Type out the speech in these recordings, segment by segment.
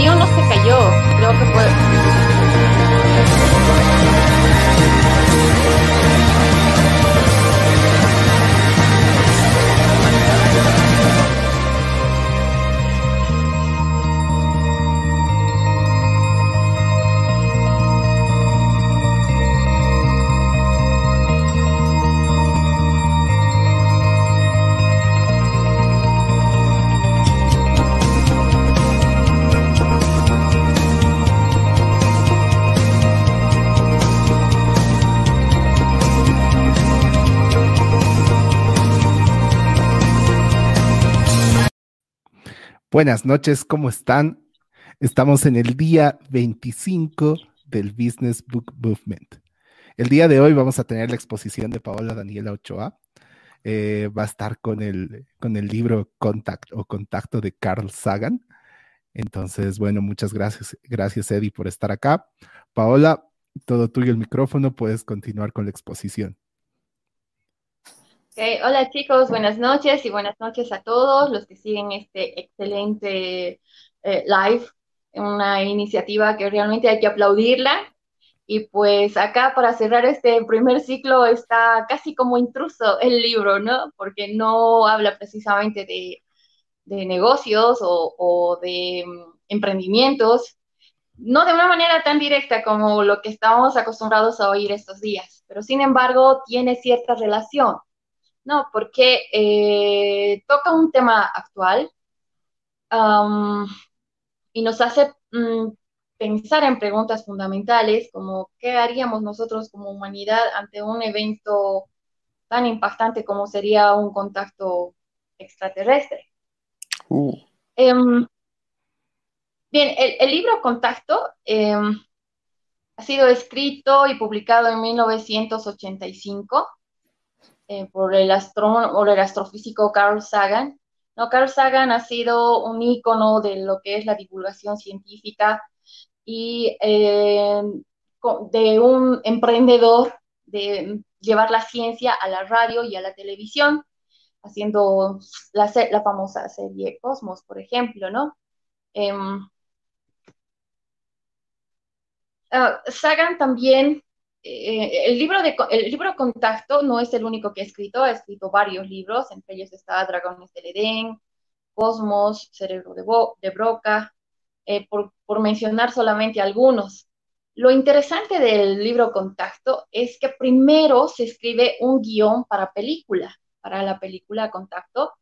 mío no se cayó, creo que fue... Buenas noches, ¿cómo están? Estamos en el día 25 del Business Book Movement. El día de hoy vamos a tener la exposición de Paola Daniela Ochoa. Eh, va a estar con el, con el libro Contact o Contacto de Carl Sagan. Entonces, bueno, muchas gracias, gracias Eddie por estar acá. Paola, todo tuyo el micrófono, puedes continuar con la exposición hola chicos, buenas noches y buenas noches a todos los que siguen este excelente eh, live, una iniciativa que realmente hay que aplaudirla. Y pues acá para cerrar este primer ciclo está casi como intruso el libro, ¿no? Porque no habla precisamente de, negocios o, o de mm, emprendimientos, no de una manera tan directa como lo que estamos acostumbrados a oír estos días, pero sin embargo tiene cierta relación no, porque eh, toca un tema actual y nos hace mm, pensar en preguntas fundamentales como qué haríamos nosotros como humanidad ante un evento tan impactante como sería un contacto extraterrestre. Uh. Em, bien, el, libro Contacto em, ha sido escrito y publicado en 1985 eh, por, el astrónomo, el astrofísico Carl Sagan. ¿no? Carl Sagan ha sido un ícono de lo que es la divulgación científica y eh, de un emprendedor de llevar la ciencia a la radio y a la televisión, haciendo la, famosa serie Cosmos, por ejemplo, ¿no? Em, ah, Sagan también eh, el, libro de, el libro Contacto no es el único que ha escrito, ha escrito varios libros, entre ellos está Dragones del Edén, Cosmos, Cerebro de, de Broca, eh, por, por, mencionar solamente algunos. Lo interesante del libro Contacto es que primero se escribe un guion para película, para la película Contacto,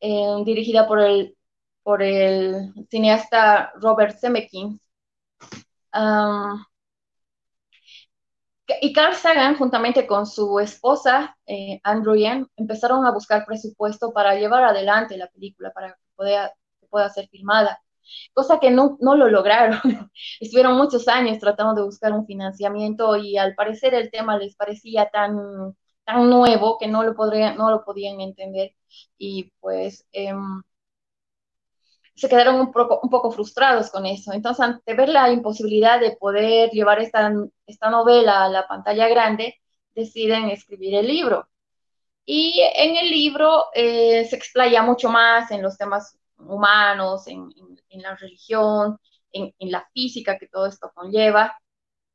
eh, dirigida por el, por el cineasta Robert Zemeckis. Y Carl Sagan, juntamente con su esposa, eh, Andrew Yang, empezaron a buscar presupuesto para llevar adelante la película, para que pueda, ser filmada, cosa que no, no lo lograron. Estuvieron muchos años tratando de buscar un financiamiento y al parecer el tema les parecía tan, tan nuevo que no lo, podría, no lo podían entender. Y pues... Eh, se quedaron un poco, un poco frustrados con eso. Entonces, ante ver la imposibilidad de poder llevar esta, esta novela a la pantalla grande, deciden escribir el libro. Y en el libro eh, se explaya mucho más en los temas humanos, en, en, la religión, en, en, la física que todo esto conlleva.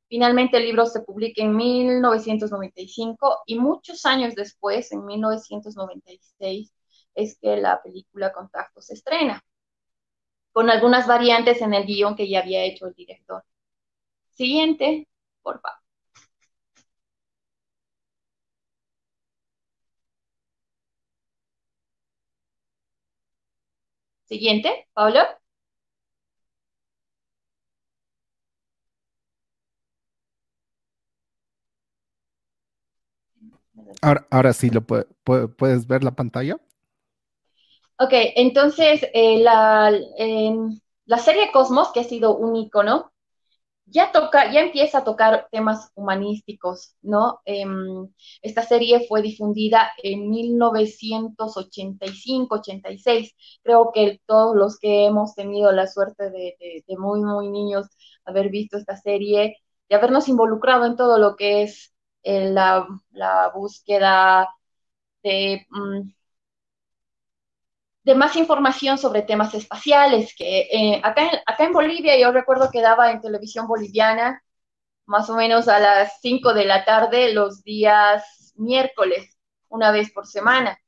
Finalmente el libro se publica en 1995 y muchos años después, en 1996, es que la película Contacto se estrena con algunas variantes en el guion que ya había hecho el director. Siguiente, por favor. Siguiente, Pablo. Ahora, ahora sí, lo ¿puedes ver la pantalla? Ok, entonces eh, la, la, serie Cosmos, que ha sido un icono, ya toca, ya empieza a tocar temas humanísticos, ¿no? Em, esta serie fue difundida en 1985-86. Creo que todos los que hemos tenido la suerte de, muy, muy niños haber visto esta serie, de habernos involucrado en todo lo que es eh, la, la, búsqueda de... De más información sobre temas espaciales, que eh, acá, en, acá en Bolivia yo recuerdo que daba en televisión boliviana más o menos a las 5 de la tarde los días miércoles, una vez por semana,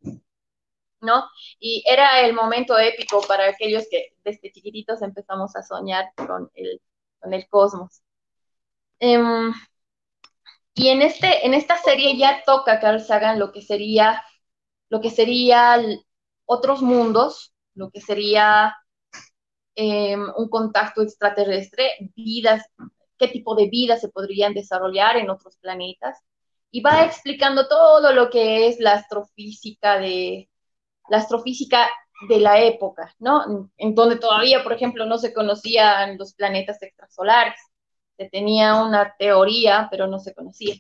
¿no? Y era el momento épico para aquellos que desde chiquititos empezamos a soñar con el, con el cosmos. Em, y en, este, en esta serie ya toca Carl Sagan lo que sería, lo que sería otros mundos, lo que sería em, un contacto extraterrestre, vidas, qué tipo de vida se podrían desarrollar en otros planetas. Y va explicando todo lo que es la astrofísica de la astrofísica de la época, ¿no? En donde todavía, por ejemplo, no se conocían los planetas extrasolares. Se tenía una teoría, pero no se conocía.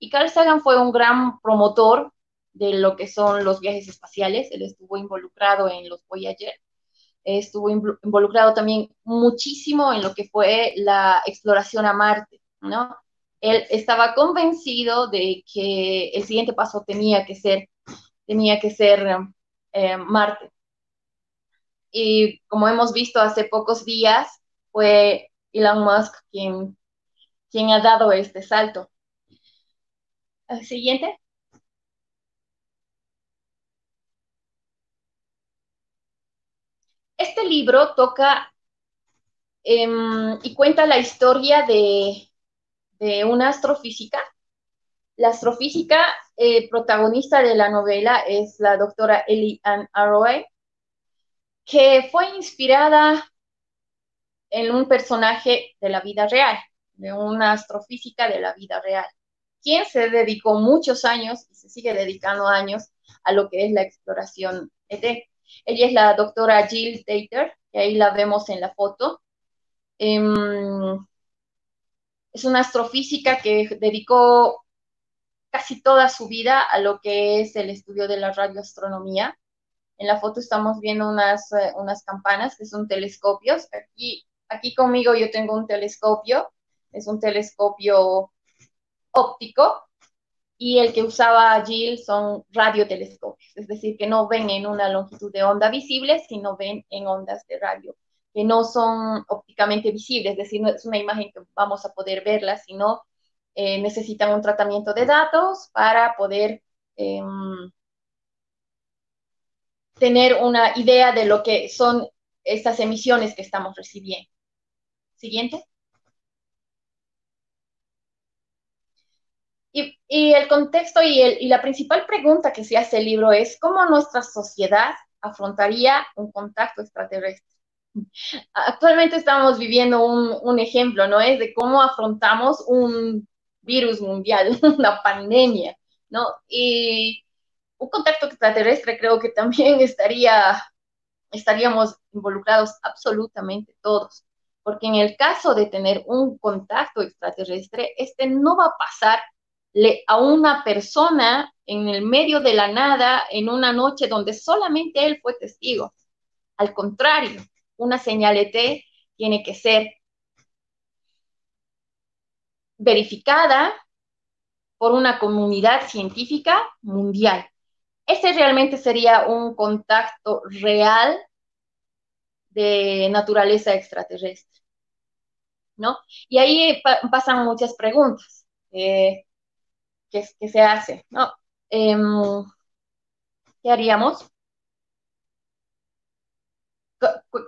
Y Carl Sagan fue un gran promotor de lo que son los viajes espaciales. Él estuvo involucrado en los Voyager estuvo involucrado también muchísimo en lo que fue la exploración a Marte, ¿no? Él estaba convencido de que el siguiente paso tenía que ser, tenía que ser eh, Marte. Y como hemos visto hace pocos días, fue Elon Musk quien, quien ha dado este salto. Siguiente. Este libro toca em, y cuenta la historia de, una astrofísica. La astrofísica eh, protagonista de la novela es la doctora Ellie Ann Arroy, que fue inspirada en un personaje de la vida real, de una astrofísica de la vida real, quien se dedicó muchos años y se sigue dedicando años a lo que es la exploración ET. Ella es la doctora Jill Tater, que ahí la vemos en la foto. Em, es una astrofísica que dedicó casi toda su vida a lo que es el estudio de la radioastronomía. En la foto estamos viendo unas, eh, unas campanas que son telescopios. Aquí, aquí conmigo yo tengo un telescopio, es un telescopio óptico y el que usaba Jill son radiotelescopios, es decir, que no ven en una longitud de onda visible, sino ven en ondas de radio, que no son ópticamente visibles, es decir, no es una imagen que vamos a poder verla, sino eh, necesitan un tratamiento de datos para poder em, tener una idea de lo que son estas emisiones que estamos recibiendo. Siguiente. Y, el contexto y, la principal pregunta que se hace el libro es cómo nuestra sociedad afrontaría un contacto extraterrestre. Actualmente estamos viviendo un, ejemplo, ¿no? Es de cómo afrontamos un virus mundial, una pandemia, ¿no? Y un contacto extraterrestre creo que también estaría, estaríamos involucrados absolutamente todos, porque en el caso de tener un contacto extraterrestre, este no va a pasar a una persona en el medio de la nada en una noche donde solamente él fue testigo. Al contrario, una señal ET tiene que ser verificada por una comunidad científica mundial. Ese realmente sería un contacto real de naturaleza extraterrestre, ¿no? Y ahí pasan muchas preguntas. Eh, que, se hace, ¿no? Em, ¿Qué haríamos?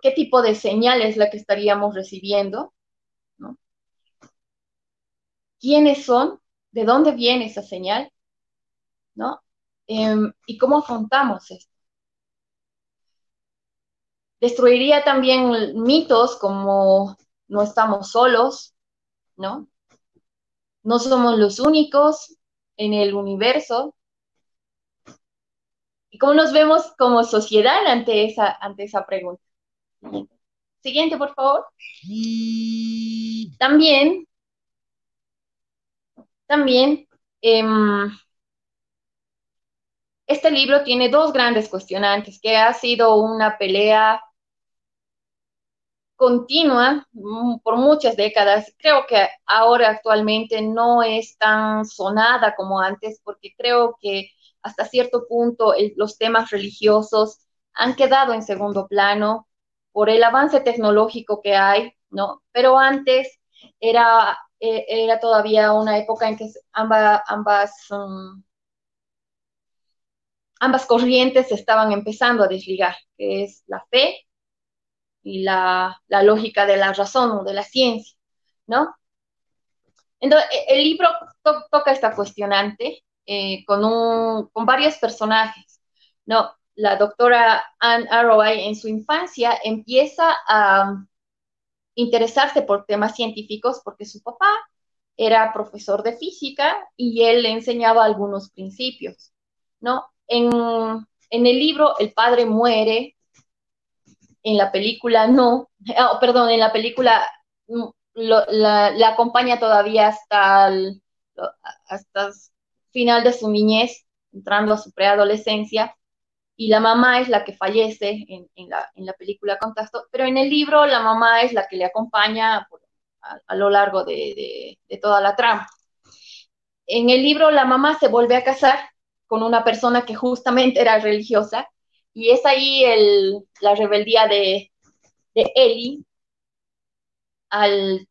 ¿Qué tipo de señal es la que estaríamos recibiendo? ¿no? ¿Quiénes son? ¿De dónde viene esa señal? ¿No? Em, ¿Y cómo afrontamos esto? Destruiría también mitos como no estamos solos, ¿no? No somos los únicos, en el universo y cómo nos vemos como sociedad ante esa, ante esa pregunta. Siguiente, por favor. También, también, em, este libro tiene dos grandes cuestionantes, que ha sido una pelea continua mm, por muchas décadas. Creo que ahora actualmente no es tan sonada como antes porque creo que hasta cierto punto los temas religiosos han quedado en segundo plano por el avance tecnológico que hay, ¿no? Pero antes era, e, era todavía una época en que ambas, ambas, um, ambas corrientes estaban empezando a desligar, que es la fe y la, la lógica de la razón o de la ciencia, ¿no? Entonces, e, el libro toca esta cuestionante eh, con, un, con varios personajes, ¿no? La doctora Anne Arroway en su infancia empieza a interesarse por temas científicos porque su papá era profesor de física y él le enseñaba algunos principios, ¿no? En, en el libro el padre muere, en la película no, oh, perdón, en la película mm, la, acompaña todavía hasta el, hasta final de su niñez, entrando a su preadolescencia, y la mamá es la que fallece en, la, en la, película Contacto, pero en el libro la mamá es la que le acompaña a, lo largo de, toda la trama. En el libro la mamá se vuelve a casar con una persona que justamente era religiosa, y es ahí el, la rebeldía de, de Ellie al...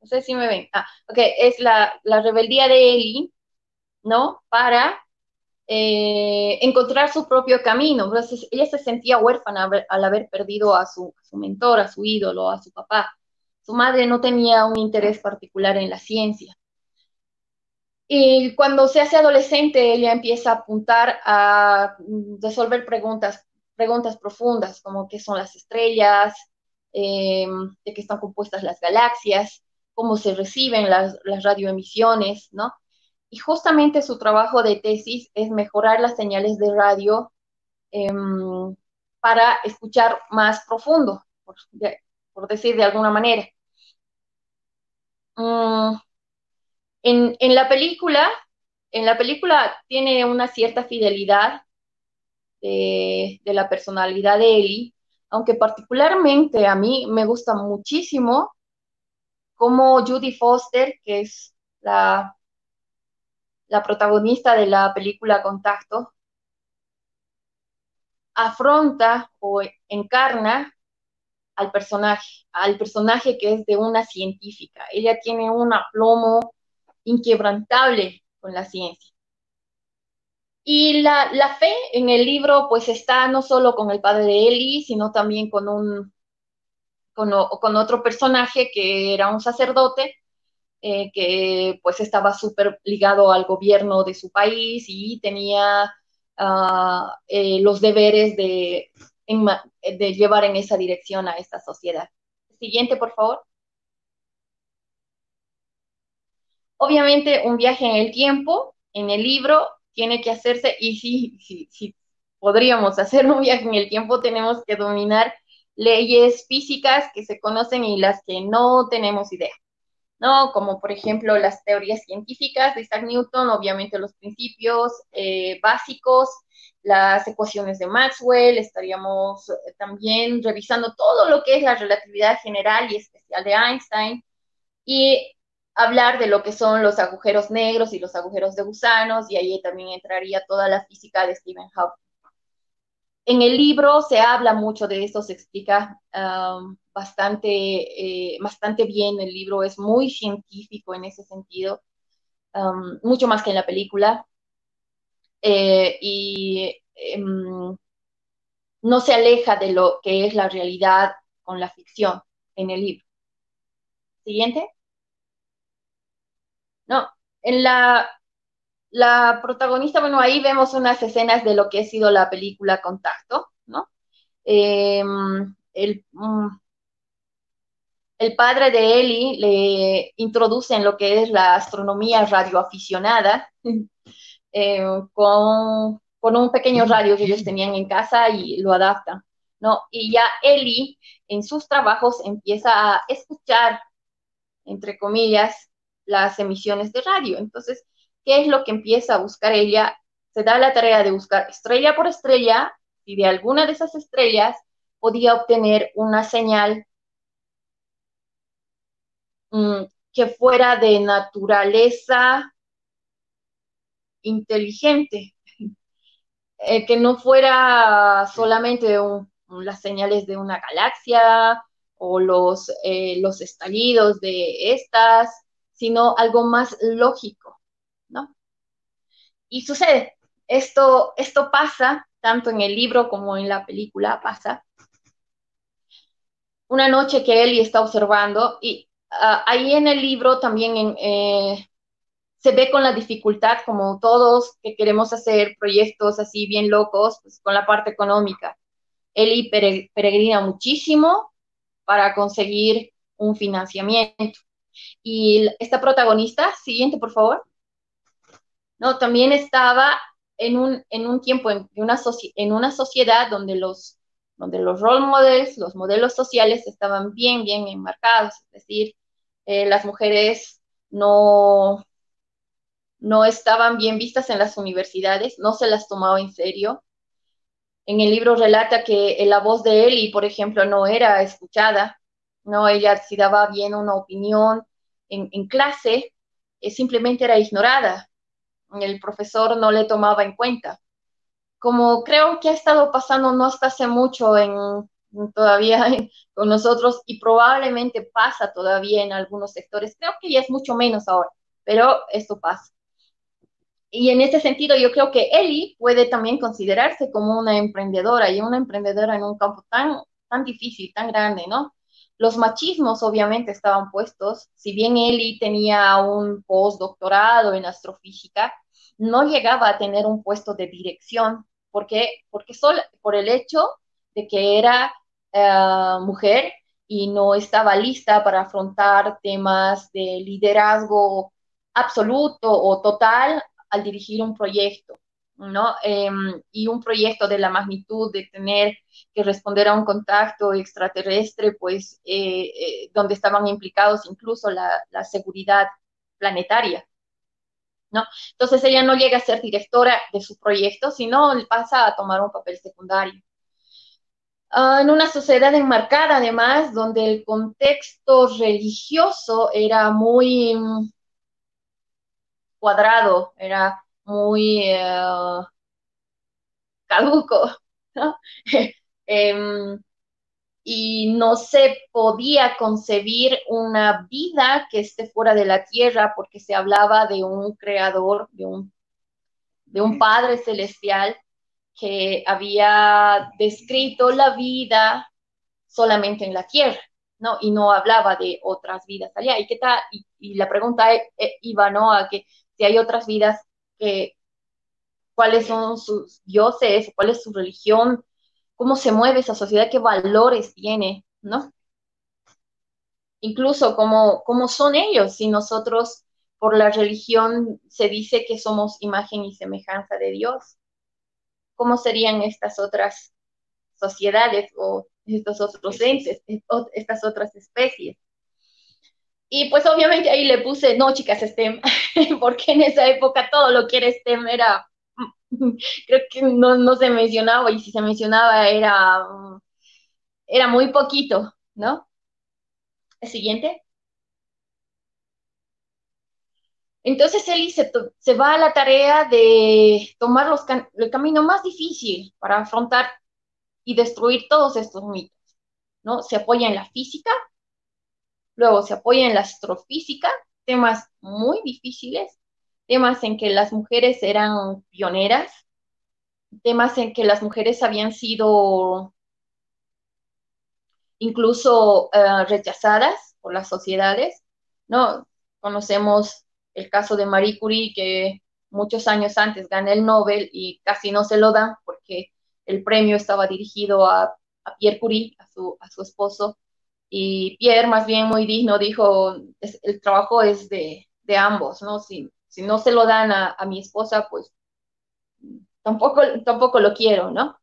No sé si me ven. Ah, ok, es la, rebeldía de Eli, ¿no? Para eh, encontrar su propio camino. Entonces, ella se sentía huérfana al haber perdido a su, a su mentor, a su ídolo, a su papá. Su madre no tenía un interés particular en la ciencia. Y cuando se hace adolescente, ella empieza a apuntar a resolver preguntas preguntas profundas como qué son las estrellas, em, de qué están compuestas las galaxias, cómo se reciben las, radioemisiones, ¿no? Y justamente su trabajo de tesis es mejorar las señales de radio em, para escuchar más profundo, por, decir de alguna manera. Mm, en, en, la película, en la película tiene una cierta fidelidad de, la personalidad de Ellie, aunque particularmente a mí me gusta muchísimo como Judy Foster, que es la, la protagonista de la película Contacto, afronta o encarna al personaje, al personaje que es de una científica. Ella tiene un aplomo inquebrantable con la ciencia. Y la, la, fe en el libro pues está no solo con el padre de Eli, sino también con un con, con otro personaje que era un sacerdote eh, que pues estaba súper ligado al gobierno de su país y tenía uh, eh, los deberes de, de llevar en esa dirección a esta sociedad. Siguiente, por favor. Obviamente un viaje en el tiempo, en el libro tiene que hacerse y si, si, si podríamos hacer un viaje en el tiempo, tenemos que dominar leyes físicas que se conocen y las que no tenemos idea, ¿no? Como por ejemplo las teorías científicas de Isaac Newton, obviamente los principios eh, básicos, las ecuaciones de Maxwell, estaríamos eh, también revisando todo lo que es la relatividad general y especial de Einstein y hablar de lo que son los agujeros negros y los agujeros de gusanos, y ahí también entraría toda la física de Stephen Hawking. En el libro se habla mucho de esto, se explica um, bastante, eh, bastante bien, el libro es muy científico en ese sentido, um, mucho más que en la película, eh, y em, no se aleja de lo que es la realidad con la ficción en el libro. Siguiente. No, en la, protagonista, bueno, ahí vemos unas escenas de lo que ha sido la película Contacto, ¿no? Em, el, mm, el padre de Ellie le introduce en lo que es la astronomía radioaficionada em, con, un pequeño radio que ellos tenían en casa y lo adaptan, ¿no? Y ya Ellie en sus trabajos empieza a escuchar, entre comillas, las emisiones de radio. Entonces, ¿qué es lo que empieza a buscar ella? Se da la tarea de buscar estrella por estrella y de alguna de esas estrellas podía obtener una señal mm, que fuera de naturaleza inteligente, eh, que no fuera solamente las señales de una galaxia o los, eh, los estallidos de estas, sino algo más lógico, ¿no? Y sucede, esto, esto pasa, tanto en el libro como en la película pasa. Una noche que Ellie está observando, y ah, ahí en el libro también eh, se ve con la dificultad, como todos que queremos hacer proyectos así bien locos, pues con la parte económica. Ellie peregrina muchísimo para conseguir un financiamiento. Y esta protagonista, siguiente por favor, no, también estaba en un, en un tiempo, en una, en una sociedad donde los, donde los role models, los modelos sociales estaban bien, bien enmarcados, es decir, eh, las mujeres no, no estaban bien vistas en las universidades, no se las tomaba en serio. En el libro relata que la voz de Ellie, por ejemplo, no era escuchada, no, ella si daba bien una opinión en, en clase, eh, simplemente era ignorada el profesor no le tomaba en cuenta. Como creo que ha estado pasando no hasta hace mucho en, todavía con nosotros y probablemente pasa todavía en algunos sectores, creo que ya es mucho menos ahora, pero esto pasa. Y en ese sentido yo creo que Eli puede también considerarse como una emprendedora y una emprendedora en un campo tan, tan difícil, tan grande, ¿no? Los machismos obviamente estaban puestos, si bien Eli tenía un postdoctorado en astrofísica, no llegaba a tener un puesto de dirección, porque, porque solo por el hecho de que era eh, mujer y no estaba lista para afrontar temas de liderazgo absoluto o total al dirigir un proyecto. ¿No? Em, y un proyecto de la magnitud de tener que responder a un contacto extraterrestre, pues eh, eh, donde estaban implicados incluso la, seguridad planetaria. ¿no? Entonces ella no llega a ser directora de su proyecto, sino pasa a tomar un papel secundario. Uh, en una sociedad enmarcada, además, donde el contexto religioso era muy cuadrado, era muy eh, caduco, ¿no? Em, y no se podía concebir una vida que esté fuera de la tierra porque se hablaba de un creador, de un, de un Padre celestial que había descrito la vida solamente en la tierra, ¿no? Y no hablaba de otras vidas allá. ¿Y qué tal? Y, la pregunta eh, eh, iba, ¿no? A que si hay otras vidas cuáles son sus dioses, cuál es su religión, cómo se mueve esa sociedad, qué valores tiene, ¿no? Incluso cómo, cómo son ellos, si nosotros por la religión se dice que somos imagen y semejanza de Dios. ¿Cómo serían estas otras sociedades o estos otros entes, estas otras especies? Y pues obviamente ahí le puse, no, chicas, STEM, porque en esa época todo lo que era STEM era, creo que no, se mencionaba, y si se mencionaba era, era muy poquito, ¿no? El siguiente. Entonces Eli se, se, va a la tarea de tomar los el camino más difícil para afrontar y destruir todos estos mitos, ¿no? Se apoya en la física, Luego se apoya en la astrofísica, temas muy difíciles, temas en que las mujeres eran pioneras, temas en que las mujeres habían sido incluso eh, rechazadas por las sociedades, ¿no? Conocemos el caso de Marie Curie, que muchos años antes gana el Nobel y casi no se lo dan porque el premio estaba dirigido a, Pierre Curie, a su, a su esposo, y Pierre, más bien muy digno, dijo, el trabajo es de, ambos, ¿no? Si, no se lo dan a, mi esposa, pues tampoco, tampoco lo quiero, ¿no?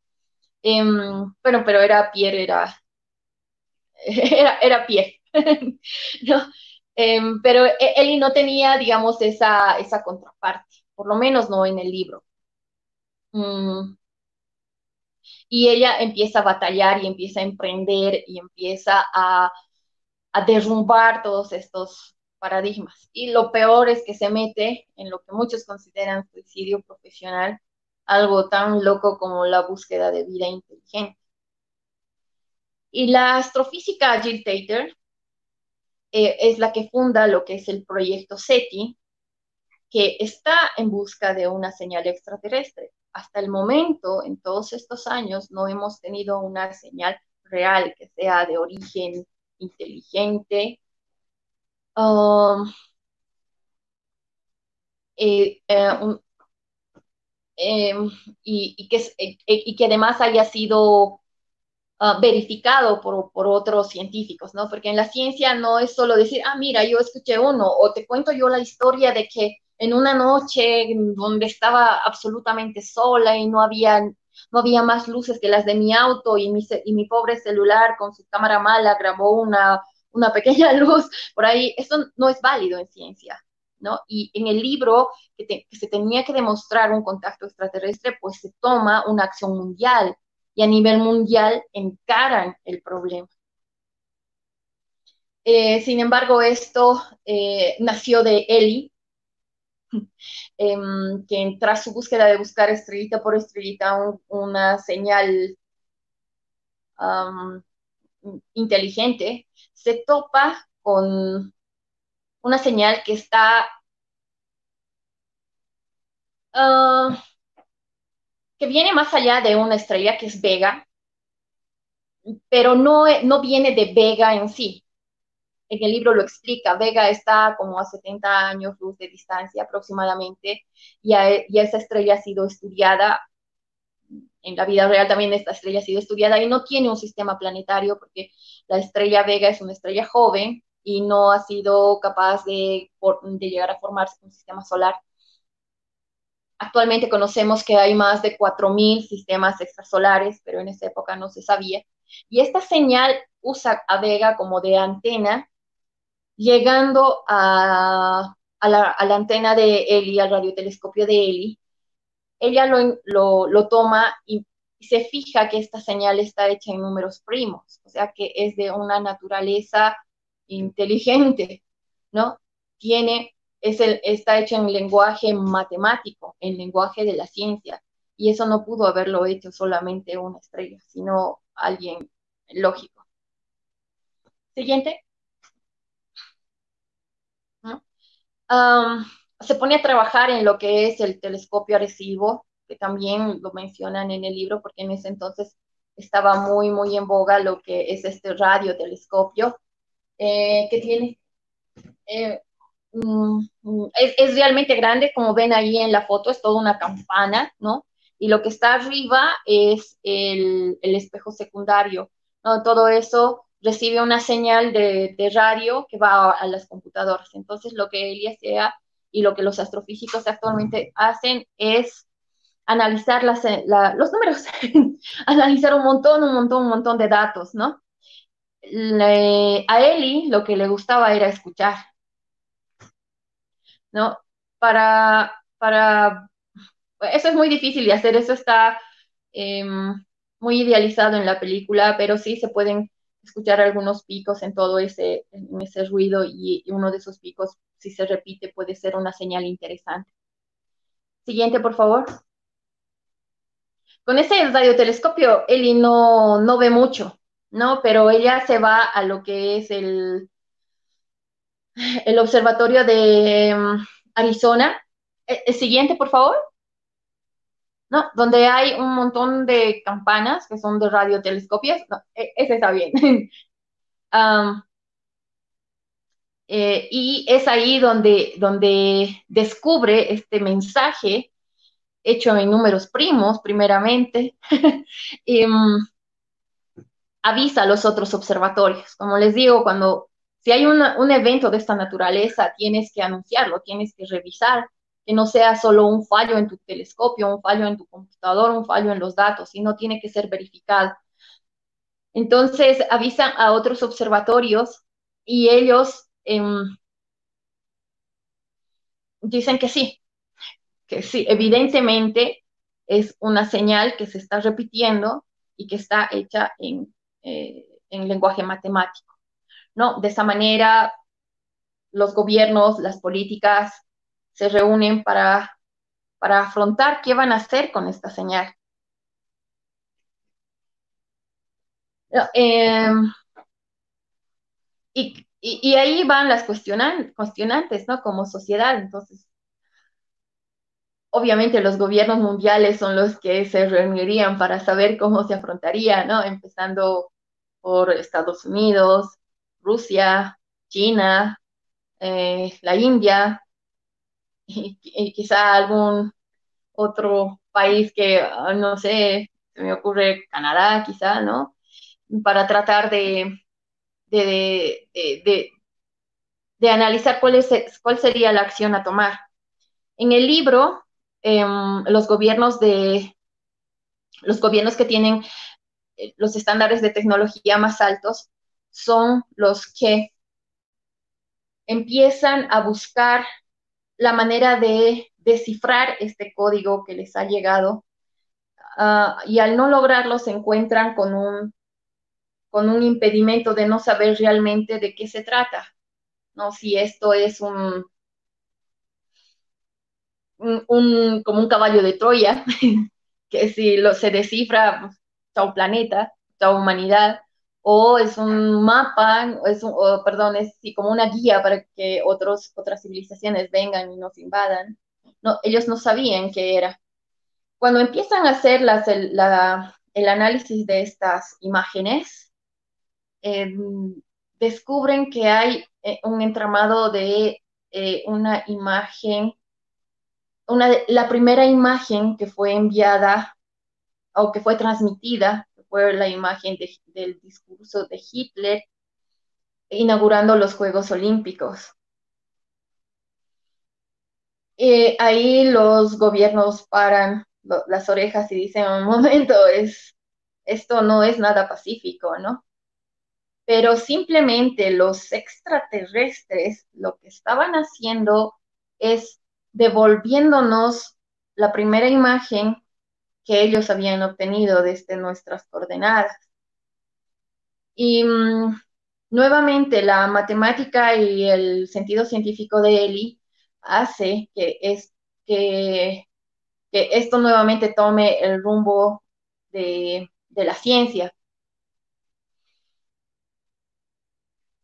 bueno, em, pero era Pierre, era, era, Pierre, ¿no? Em, pero él no tenía, digamos, esa, esa contraparte, por lo menos no en el libro. Mm, y ella empieza a batallar y empieza a emprender y empieza a, derrumbar todos estos, paradigmas. Y lo peor es que se mete en lo que muchos consideran suicidio profesional, algo tan loco como la búsqueda de vida inteligente. Y la astrofísica Jill Tater eh, es la que funda lo que es el proyecto SETI, que está en busca de una señal extraterrestre. Hasta el momento, en todos estos años, no hemos tenido una señal real que sea de origen inteligente. Y, que, y que además haya sido Ah, verificado por, por, otros científicos, ¿no? Porque en la ciencia no es solo decir, ah, mira, yo escuché uno, o te cuento yo la historia de que en una noche donde estaba absolutamente sola y no había, no había más luces que las de mi auto y mi, pobre celular con su cámara mala grabó una, una pequeña luz por ahí, eso no es válido en ciencia. ¿No? Y en el libro que, que se tenía que demostrar un contacto extraterrestre, pues se toma una acción mundial, y a nivel mundial encaran el problema. Eh, sin embargo, esto eh, nació de Eli, em, que tras su búsqueda de buscar estrellita por estrellita una señal inteligente, se topa con una señal que está ah, que viene más allá de una estrella que es Vega, pero no, no viene de Vega en sí. En el libro lo explica, Vega está como a 70 años luz de distancia aproximadamente, y, y esa estrella ha sido estudiada, en la vida real también esta estrella ha sido estudiada y no tiene un sistema planetario porque la estrella Vega es una estrella joven y no ha sido capaz de, de llegar a formarse un sistema solar Actualmente conocemos que hay más de 4.000 sistemas extrasolares, pero en esa época no se sabía. Y esta señal usa a Vega como de antena, llegando a, la, antena de Eli, al radiotelescopio de Eli. Ella lo, toma y se fija que esta señal está hecha en números primos, o sea que es de una naturaleza inteligente, ¿no? Tiene está hecho en lenguaje matemático, en lenguaje de la ciencia, y eso no pudo haberlo hecho solamente una estrella, sino alguien lógico. Siguiente. Se pone a trabajar en lo que es el telescopio Arecibo, que también lo mencionan en el libro, porque en ese entonces estaba muy, muy en boga lo que es este radiotelescopio, eh, que tiene eh, Mm, mm, es, realmente grande, como ven ahí en la foto, es toda una campana, ¿no? Y lo que está arriba es el, espejo secundario, ¿no? Todo eso recibe una señal de, radio que va a, las computadoras. Entonces, lo que él hacía y lo que los astrofísicos actualmente hacen es analizar las, los números, analizar un montón, un montón, un montón de datos, ¿no? a Eli lo que le gustaba era escuchar, ¿no? Para, para, eso es muy difícil de hacer, eso está em, muy idealizado en la película, pero sí se pueden escuchar algunos picos en todo ese, ese ruido y, uno de esos picos, si se repite, puede ser una señal interesante. Siguiente, por favor. Con ese radiotelescopio, Eli no, no ve mucho, ¿no? Pero ella se va a lo que es el, el observatorio de mm, Arizona. El, siguiente, por favor. No, donde hay un montón de campanas que son de radiotelescopios. No, e, ese está bien. Eh, y es ahí donde, donde descubre este mensaje hecho en números primos, primeramente, y, mm, avisa a los otros observatorios. Como les digo, cuando si hay un evento de esta naturaleza, tienes que anunciarlo, tienes que revisar, que no sea solo un fallo en tu telescopio, un fallo en tu computador, un fallo en los datos, sino tiene que ser verificado. Entonces avisan a otros observatorios y ellos em, dicen que sí, que sí, evidentemente es una señal que se está repitiendo y que está hecha en, eh, en lenguaje matemático. ¿no? De esa manera los gobiernos, las políticas se reúnen para, para afrontar qué van a hacer con esta señal. Eh, y, ahí van las cuestionantes, ¿no? Como sociedad. Entonces, obviamente los gobiernos mundiales son los que se reunirían para saber cómo se afrontaría, ¿no? Empezando por Estados Unidos, Rusia, China, eh, la India y, quizá algún otro país que, ah, no sé, se me ocurre Canadá quizá, ¿no? Para tratar de, de, de, analizar cuál, es, cuál sería la acción a tomar. En el libro, em, los gobiernos de los gobiernos que tienen eh, los estándares de tecnología más altos son los que empiezan a buscar la manera de descifrar este código que les ha llegado ah, y al no lograrlo se encuentran con un, con un impedimento de no saber realmente de qué se trata, ¿no? Si esto es un, un, como un caballo de Troya, que si lo, se descifra, pues, chao planeta, chao humanidad, o es un mapa, es un, perdón, es como una guía para que otros, otras civilizaciones vengan y nos invadan. No, ellos no sabían qué era. Cuando empiezan a hacer las, el, el análisis de estas imágenes, em, descubren que hay eh, un entramado de eh, una imagen, una, la primera imagen que fue enviada o que fue transmitida fue la imagen del discurso de Hitler inaugurando los Juegos Olímpicos. ahí los gobiernos paran las orejas y dicen, un momento, es, esto no es nada pacífico, ¿no? Pero simplemente los extraterrestres lo que estaban haciendo es devolviéndonos la primera imagen que ellos habían obtenido desde nuestras coordenadas. Y mm, nuevamente la matemática y el sentido científico de Eli hace que, es, que, esto nuevamente tome el rumbo de, la ciencia.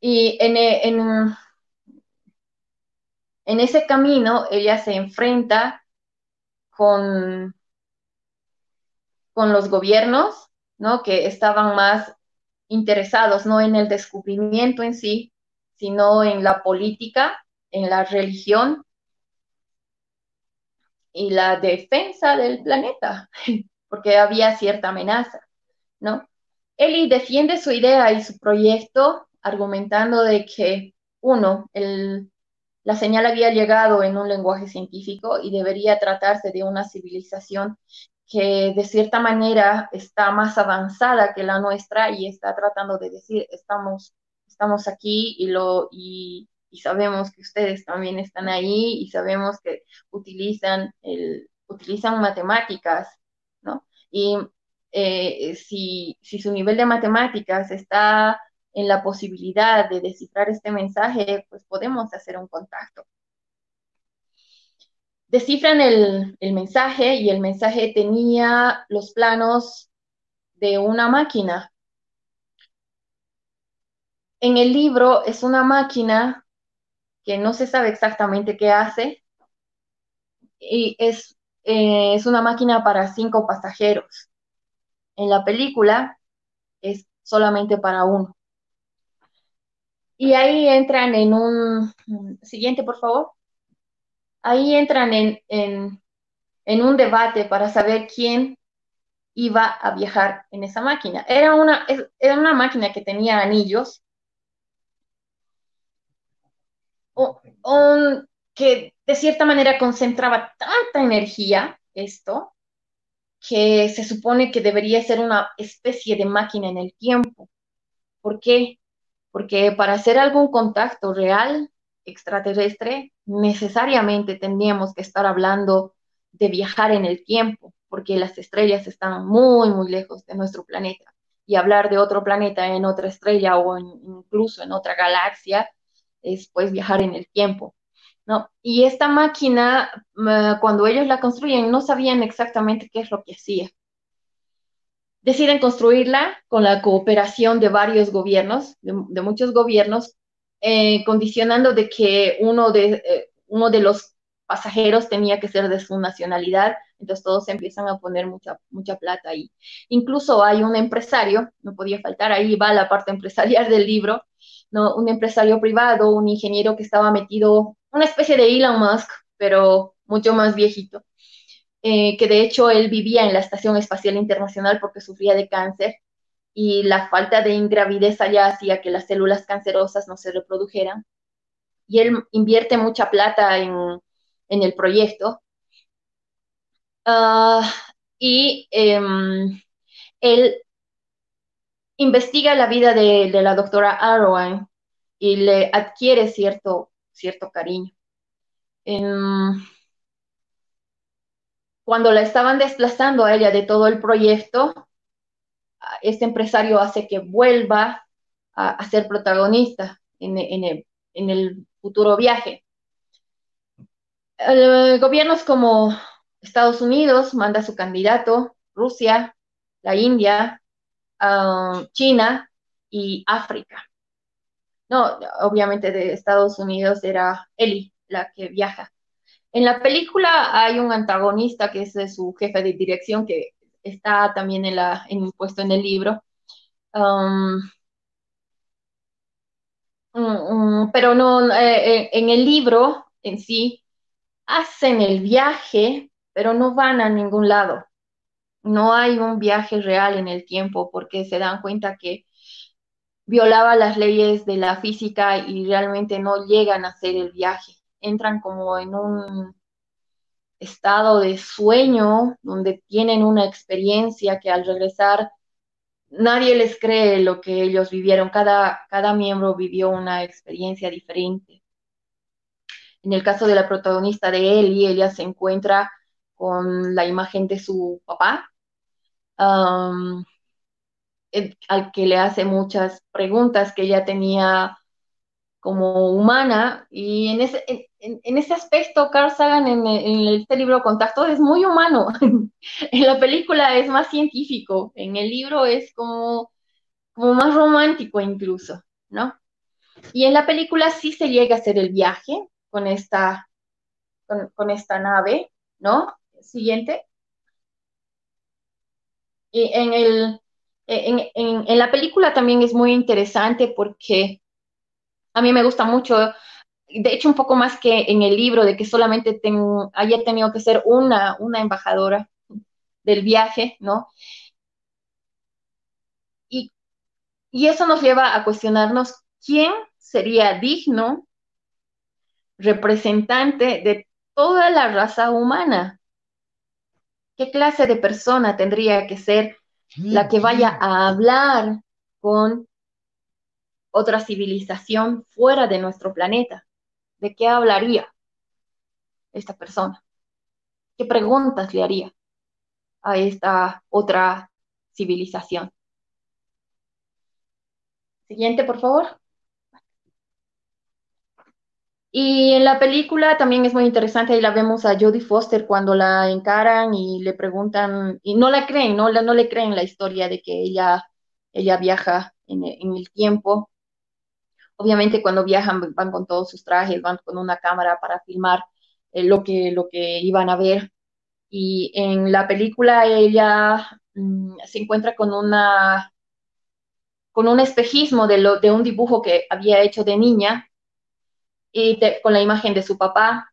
Y en, en, en ese camino ella se enfrenta con con los gobiernos, ¿no? Que estaban más interesados no en el descubrimiento en sí, sino en la política, en la religión y la defensa del planeta, porque había cierta amenaza, ¿no? Eli defiende su idea y su proyecto argumentando de que, uno, la señal había llegado en un lenguaje científico y debería tratarse de una civilización que de cierta manera está más avanzada que la nuestra y está tratando de decir, estamos, estamos aquí y, lo, y, sabemos que ustedes también están ahí y sabemos que utilizan, el, utilizan matemáticas, ¿no? Y eh, si, si su nivel de matemáticas está en la posibilidad de descifrar este mensaje, pues podemos hacer un contacto descifran el, mensaje y el mensaje tenía los planos de una máquina. En el libro es una máquina que no se sabe exactamente qué hace y es, eh, es una máquina para cinco pasajeros. En la película es solamente para uno. Y ahí entran en un... Siguiente, por favor ahí entran en, un debate para saber quién iba a viajar en esa máquina. Era una, era una máquina que tenía anillos, que de cierta manera concentraba tanta energía, esto, que se supone que debería ser una especie de máquina en el tiempo. ¿Por qué? Porque para hacer algún contacto real extraterrestre, necesariamente tendríamos que estar hablando de viajar en el tiempo, porque las estrellas están muy, muy lejos de nuestro planeta. Y hablar de otro planeta en otra estrella o incluso en otra galaxia es pues viajar en el tiempo. ¿no? Y esta máquina, cuando ellos la construyen, no sabían exactamente qué es lo que hacía. Deciden construirla con la cooperación de varios gobiernos, de, muchos gobiernos, eh, condicionando de que uno de, eh, uno de los pasajeros tenía que ser de su nacionalidad, entonces todos empiezan a poner mucha, mucha plata ahí. Incluso hay un empresario, no podía faltar, ahí va la parte empresarial del libro, ¿no? un empresario privado, un ingeniero que estaba metido una especie de Elon Musk, pero mucho más viejito, eh, que de hecho él vivía en la Estación Espacial Internacional porque sufría de cáncer y la falta de ingravidez allá hacía que las células cancerosas no se reprodujeran. Y él invierte mucha plata en, el proyecto. Ah, y em, él investiga la vida de, de la doctora Arrowan y le adquiere cierto cierto cariño. cuando la estaban desplazando a ella de todo el proyecto, este empresario hace que vuelva a, ser protagonista en, el, futuro viaje. gobiernos como Estados Unidos manda su candidato, Rusia, la India, ah, China y África. No, obviamente de Estados Unidos era Ellie la que viaja. En la película hay un antagonista que es su jefe de dirección que está también en puesto en el libro. Um, mm, mm, pero no, eh, eh, en el libro en sí hacen el viaje, pero no van a ningún lado. No hay un viaje real en el tiempo porque se dan cuenta que violaba las leyes de la física y realmente no llegan a hacer el viaje. Entran como en un estado de sueño donde tienen una experiencia que al regresar nadie les cree lo que ellos vivieron. Cada, cada miembro vivió una experiencia diferente. En el caso de la protagonista de Ellie, ella se encuentra con la imagen de su papá al que le hace muchas preguntas que ella tenía como humana y en ese, en, ese aspecto Carl Sagan en, este libro Contacto es muy humano, en la película es más científico, en el libro es como, como más romántico incluso, ¿no? Y en la película sí se llega a hacer el viaje con esta, con, con esta nave, ¿no? Siguiente. Y en el, en, en, la película también es muy interesante porque a mí me gusta mucho, de hecho un poco más que en el libro, de que solamente haya tenido que ser una, una embajadora del viaje, ¿no? Y, y eso nos lleva a cuestionarnos quién sería digno representante de toda la raza humana. ¿Qué clase de persona tendría que ser la que vaya a hablar con otra civilización fuera de nuestro planeta. ¿De qué hablaría esta persona? ¿Qué preguntas le haría a esta otra civilización? Siguiente, por favor. Y en la película también es muy interesante, ahí la vemos a Jodie Foster cuando la encaran y le preguntan, y no la creen, no, no le creen la historia de que ella, ella viaja en, el tiempo. Obviamente cuando viajan van con todos sus trajes, van con una cámara para filmar eh, lo, que, lo que iban a ver. Y en la película ella mm, se encuentra con una con un espejismo de, lo, de un dibujo que había hecho de niña y con la imagen de su papá.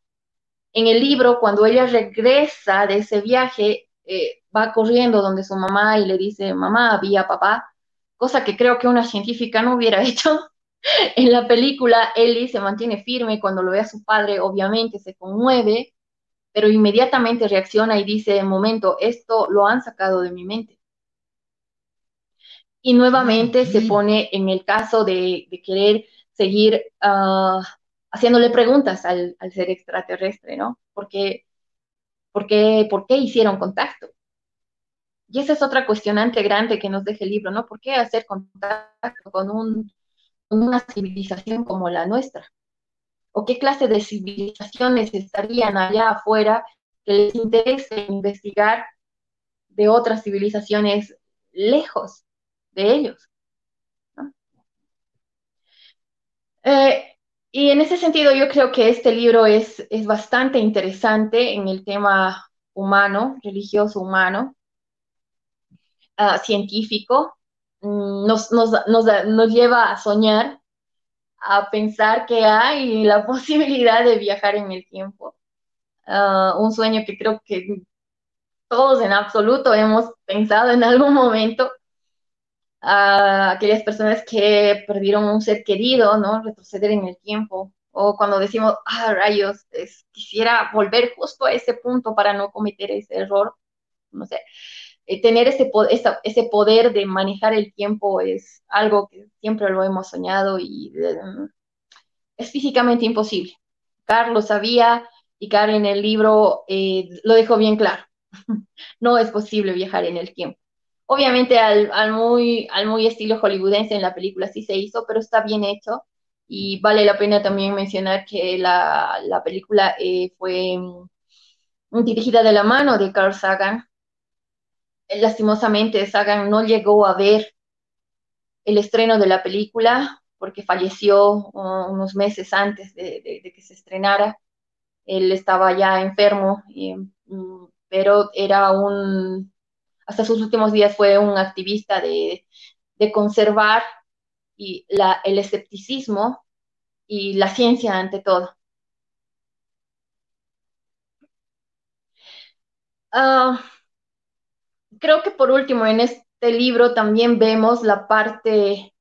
En el libro, cuando ella regresa de ese viaje, eh, va corriendo donde su mamá y le dice, mamá, había papá, cosa que creo que una científica no hubiera hecho. en la película, Ellie se mantiene firme cuando lo ve a su padre, obviamente se conmueve, pero inmediatamente reacciona y dice, momento, esto lo han sacado de mi mente. Y nuevamente se pone en el caso de, querer seguir uh, haciéndole preguntas al, ser extraterrestre, ¿no? ¿Por qué, por, qué, ¿Por qué hicieron contacto? Y esa es otra cuestionante grande que nos deja el libro, ¿no? ¿Por qué hacer contacto con, un, una civilización como la nuestra? o qué clase de civilizaciones estarían allá afuera que les interese investigar de otras civilizaciones lejos de ellos. Eh, y en ese sentido yo creo que este libro es, es bastante interesante en el tema humano, religioso humano, ah, científico, nos, nos, nos, nos, lleva a soñar, a pensar que hay la posibilidad de viajar en el tiempo. Uh, un sueño que creo que todos en absoluto hemos pensado en algún momento. A aquellas personas que perdieron un ser querido, ¿no? Retroceder en el tiempo. O cuando decimos, ah, rayos, quisiera volver justo a ese punto para no cometer ese error. No sé. Eh, tener ese, ese poder de manejar el tiempo es algo que siempre lo hemos soñado y eh, es físicamente imposible. Carlos sabía, y Karen en el libro eh, lo dejó bien claro. no es posible viajar en el tiempo. Obviamente al, muy, al muy estilo hollywoodense en la película sí se hizo, pero está bien hecho. Y vale la pena también mencionar que la, película eh, fue mm, dirigida de la mano de Carl Sagan. Lastimosamente, Sagan no llegó a ver el estreno de la película porque falleció uh, unos meses antes de que se estrenara él estaba ya enfermo, mm, pero era un, hasta sus últimos días fue un activista de, conservar y el escepticismo y la ciencia ante todo. Ah, creo que por último, en este libro también vemos la parte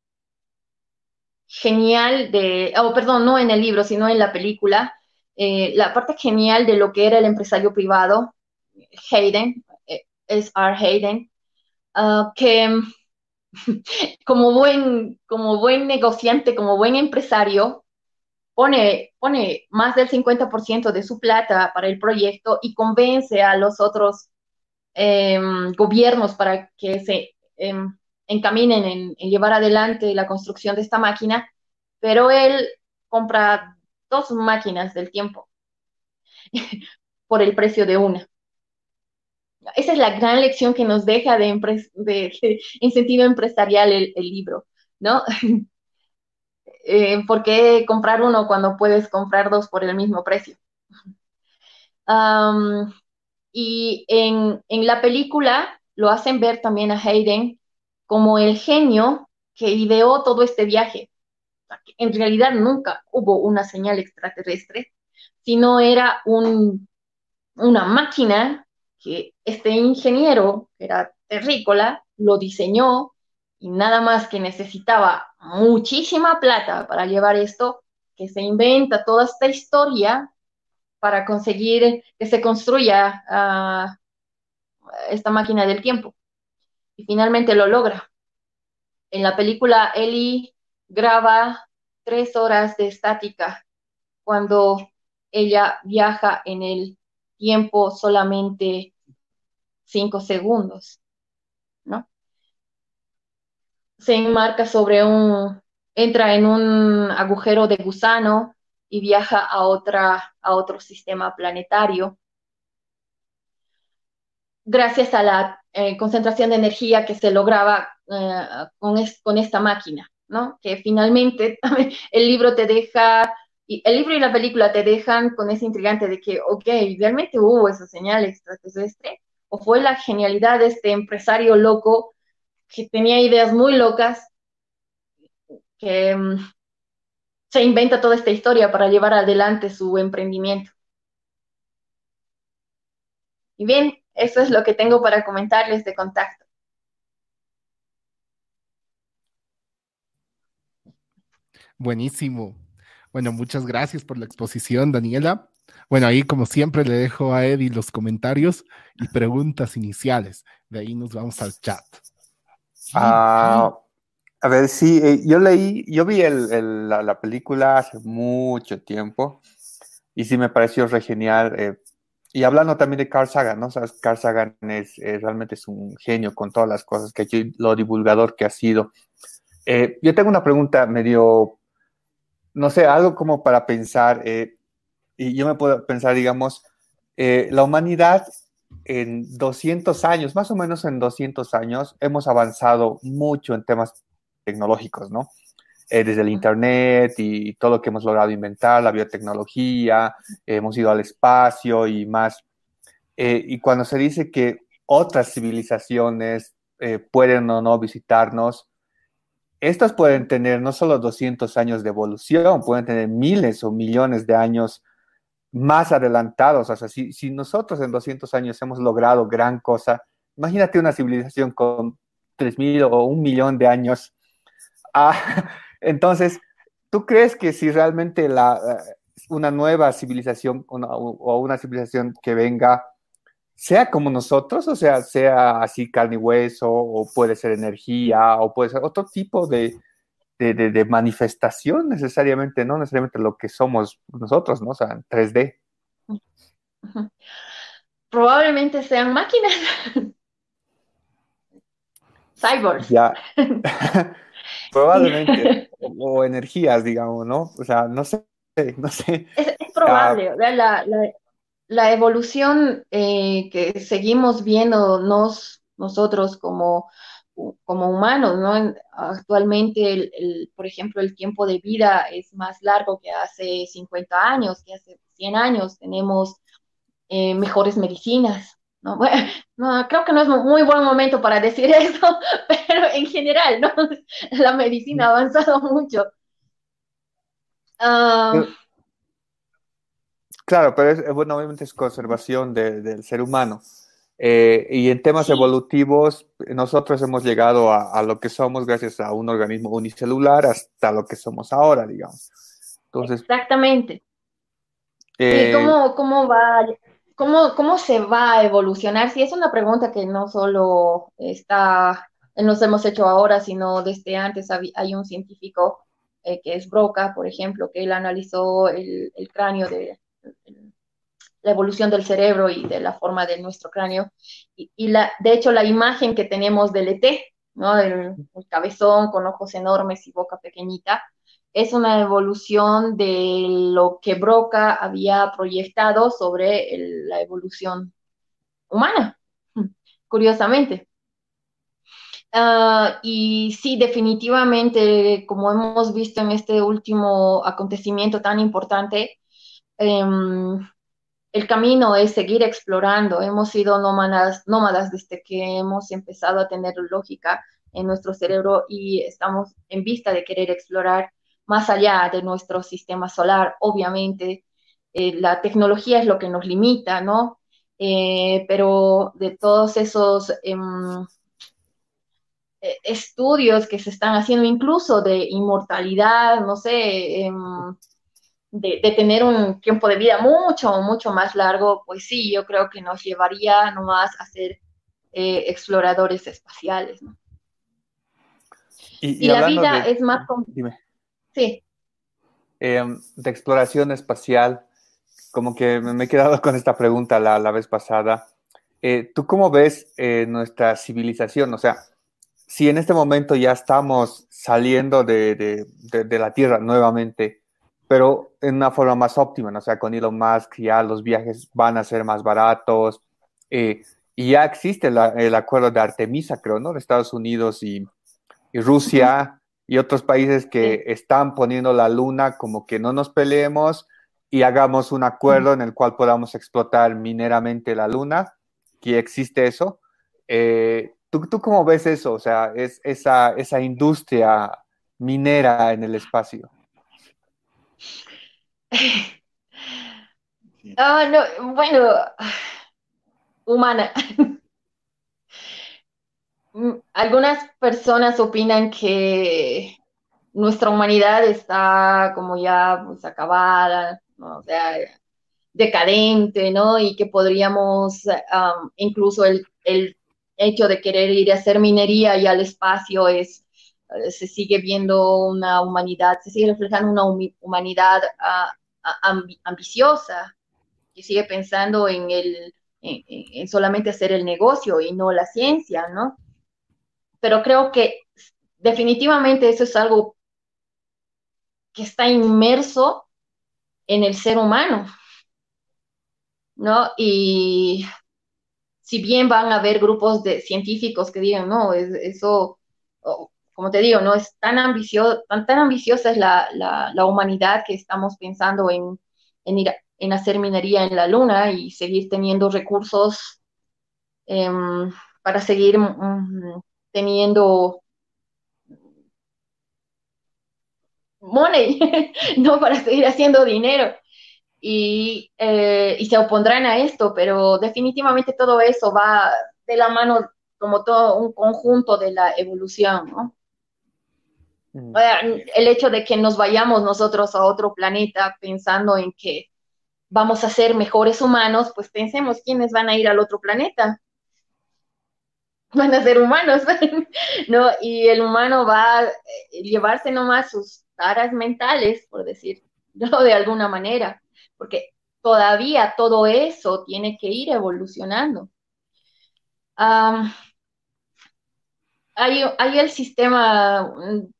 genial de, oh, perdón, no en el libro, sino en la película, eh, la parte genial de lo que era el empresario privado, Hayden, eh, es R. Hayden, ah, que como buen, como buen negociante, como buen empresario, pone, pone más del 50% de su plata para el proyecto y convence a los otros em, gobiernos para que se em, encaminen en, en, llevar adelante la construcción de esta máquina, pero él compra dos máquinas del tiempo por el precio de una. Esa es la gran lección que nos deja de, en sentido empresarial el, libro, ¿no? Eh, ¿Por qué comprar uno cuando puedes comprar dos por el mismo precio? Y en, en, la película lo hacen ver también a Hayden como el genio que ideó todo este viaje. En realidad nunca hubo una señal extraterrestre, sino era un, una máquina que este ingeniero, que era terrícola, lo diseñó y nada más que necesitaba muchísima plata para llevar esto, que se inventa toda esta historia para conseguir que se construya ah, esta máquina del tiempo. Y finalmente lo logra. En la película Ellie graba tres horas de estática cuando ella viaja en el tiempo solamente cinco segundos, ¿no? Se enmarca sobre un, entra en un agujero de gusano y viaja a, otra, a otro sistema planetario. Gracias a la eh, concentración de energía que se lograba eh, con, con esta máquina. ¿no? Que finalmente el libro te deja, y el libro y la película te dejan con ese intrigante de que, ok, realmente hubo esa señal extraterrestre, o fue la genialidad de este empresario loco que tenía ideas muy locas, que mm, se inventa toda esta historia para llevar adelante su emprendimiento. Y bien, eso es lo que tengo para comentarles de contacto. Buenísimo. Bueno, muchas gracias por la exposición, Daniela. Bueno, ahí como siempre le dejo a Eddie los comentarios y preguntas iniciales. De ahí nos vamos al chat. Ah, a ver, sí, eh, yo leí, yo vi la, película hace mucho tiempo y sí me pareció re genial. Eh, y hablando también de Carl Sagan, ¿no? O Carl Sagan es, realmente es un genio con todas las cosas que hecho, lo divulgador que ha sido. Eh, yo tengo una pregunta medio no sé, algo como para pensar, eh, y yo me puedo pensar, digamos, eh, la humanidad en 200 años, más o menos en 200 años, hemos avanzado mucho en temas tecnológicos, ¿no? Eh, desde el Internet y todo lo que hemos logrado inventar, la biotecnología, hemos ido al espacio y más. y cuando se dice que otras civilizaciones pueden o no visitarnos, estas pueden tener no solo 200 años de evolución, pueden tener miles o millones de años más adelantados. O sea, si, nosotros en 200 años hemos logrado gran cosa, imagínate una civilización con 3.000 o un millón de años. Ah, entonces, ¿tú crees que si realmente la, eh, una nueva civilización o una civilización que venga sea como nosotros, o sea, sea así carne y hueso, o puede ser energía, o puede ser otro tipo de, manifestación necesariamente, no necesariamente lo que somos nosotros, ¿no? O sea, en 3D. Probablemente sean máquinas. Cyborgs. Ya. Probablemente. o, energías, digamos, ¿no? O sea, no sé, no sé. Es, probable. la, la evolución eh, que seguimos viendo nosotros como, como humanos, ¿no? Actualmente, el, por ejemplo, el tiempo de vida es más largo que hace 50 años, que hace 100 años. Tenemos eh, mejores medicinas, ¿no? no, creo que no es muy buen momento para decir eso, pero en general, ¿no? La medicina ha avanzado mucho. Uh, Claro, pero es, bueno, obviamente es conservación del ser humano. Eh, y en temas evolutivos, nosotros hemos llegado a, lo que somos gracias a un organismo unicelular hasta lo que somos ahora, digamos. Entonces, Exactamente. Eh, cómo, cómo, va, cómo, cómo se va a evolucionar? Si es una pregunta que no solo está, nos hemos hecho ahora, sino desde antes hay un científico eh, que es Broca, por ejemplo, que él analizó el cráneo de, la evolución del cerebro y de la forma de nuestro cráneo. Y, la, de hecho, la imagen que tenemos del ET, ¿no? El, cabezón con ojos enormes y boca pequeñita, es una evolución de lo que Broca había proyectado sobre la evolución humana, curiosamente. Ah, y sí, definitivamente, como hemos visto en este último acontecimiento tan importante, Em, el camino es seguir explorando. Hemos sido nómadas, nómadas desde que hemos empezado a tener lógica en nuestro cerebro y estamos en vista de querer explorar más allá de nuestro sistema solar. Obviamente, eh, la tecnología es lo que nos limita, ¿no? Eh, pero de todos esos em, e, estudios que se están haciendo, incluso de inmortalidad, no sé, em, de, tener un tiempo de vida mucho, mucho más largo, pues sí, yo creo que nos llevaría nomás a ser eh, exploradores espaciales. ¿no? Y, la vida es más... Dime. Sí. Em, de exploración espacial, como que me he quedado con esta pregunta la, la vez pasada. Eh, ¿Tú cómo ves eh, nuestra civilización? O sea, si en este momento ya estamos saliendo de, de, de la Tierra nuevamente, pero en una forma más óptima, ¿no? o sea, con Elon Musk ya los viajes van a ser más baratos, eh, y ya existe el acuerdo de Artemisa, creo, ¿no? De Estados Unidos y, Rusia y otros países que están poniendo la luna como que no nos peleemos y hagamos un acuerdo en el cual podamos explotar mineramente la luna, que existe eso. Eh, ¿tú, ¿tú, cómo ves eso? O sea, es esa, esa industria minera en el espacio. Ah, no, bueno, humana. Algunas personas opinan que nuestra humanidad está como ya pues, acabada, o sea, decadente, ¿no? Y que podríamos, incluso el, el, hecho de querer ir a hacer minería y al espacio es eh, se sigue viendo una humanidad, se sigue reflejando una humanidad ah, ah, ambiciosa, que sigue pensando en, el, en, solamente hacer el negocio y no la ciencia, ¿no? Pero creo que definitivamente eso es algo que está inmerso en el ser humano, ¿no? Y si bien van a haber grupos de científicos que digan, no, eso, como te digo, no es tan ambicioso, tan, tan ambiciosa es la, humanidad que estamos pensando en, ir en hacer minería en la luna y seguir teniendo recursos em, para seguir mm, teniendo money, no para seguir haciendo dinero. Y, eh, y, se opondrán a esto, pero definitivamente todo eso va de la mano como todo un conjunto de la evolución, ¿no? Mm. El hecho de que nos vayamos nosotros a otro planeta pensando en que vamos a ser mejores humanos, pues pensemos quiénes van a ir al otro planeta. Van a ser humanos, ¿no? Y el humano va a llevarse nomás sus taras mentales, por decirlo de alguna manera, porque todavía todo eso tiene que ir evolucionando. hay, el sistema, mm,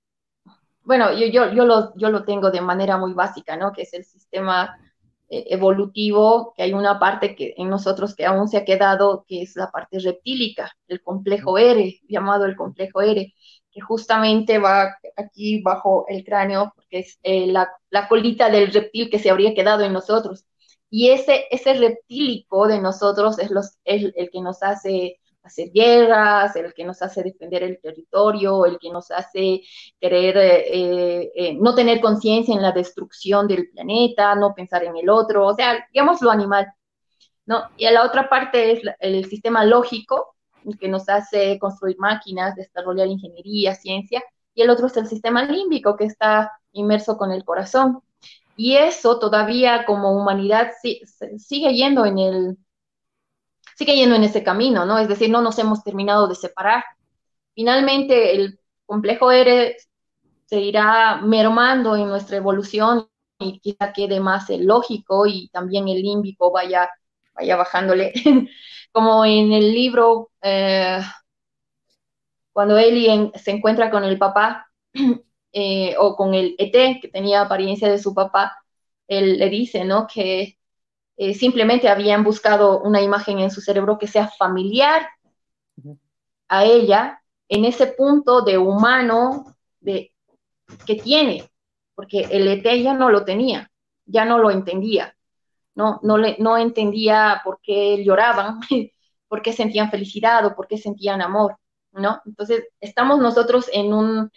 bueno, yo, yo, yo, lo, yo lo tengo de manera muy básica, ¿no? Que es el sistema eh, evolutivo, que hay una parte que en nosotros que aún se ha quedado, que es la parte reptílica, el complejo R, llamado el complejo R, que justamente va aquí bajo el cráneo, porque es eh, la, la, colita del reptil que se habría quedado en nosotros. Y ese, ese reptílico de nosotros es, los, el que nos hace hacer guerras, el que nos hace defender el territorio, el que nos hace querer eh, eh, no tener conciencia en la destrucción del planeta, no pensar en el otro, o sea, digamos lo animal. ¿no? Y la otra parte es el sistema lógico, que nos hace construir máquinas, desarrollar ingeniería, ciencia, y el otro es el sistema límbico, que está inmerso con el corazón. Y eso todavía como humanidad sigue yendo en el, sigue yendo en ese camino, ¿no? Es decir, no nos hemos terminado de separar. Finalmente, el complejo R se irá mermando en nuestra evolución y quizá quede más lógico y también el límbico vaya, vaya bajándole como en el libro, eh, cuando Eli se encuentra con el papá eh, o con el ET, que tenía apariencia de su papá, él le dice, ¿no? Que eh, simplemente habían buscado una imagen en su cerebro que sea familiar a ella en ese punto de humano de, que tiene, porque el ET ya no lo tenía, ya no lo entendía no, no, le, no entendía por qué lloraban, por qué sentían felicidad o por qué sentían amor, ¿no? Entonces, estamos nosotros en, un,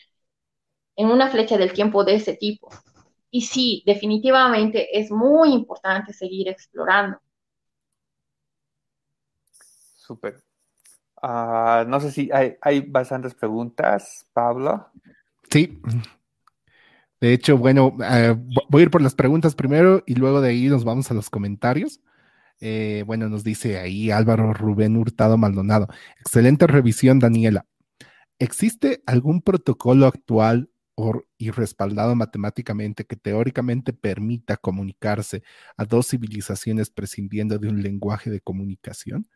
en una flecha del tiempo de ese tipo. Y sí, definitivamente es muy importante seguir explorando. Súper. Ah, no sé si hay, hay bastantes preguntas, Pablo. Sí, de hecho, bueno, eh, voy a ir por las preguntas primero y luego de ahí nos vamos a los comentarios. Eh, bueno, nos dice ahí Álvaro Rubén Hurtado Maldonado. Excelente revisión, Daniela. ¿Existe algún protocolo actual y respaldado matemáticamente que teóricamente permita comunicarse a dos civilizaciones prescindiendo de un lenguaje de comunicación?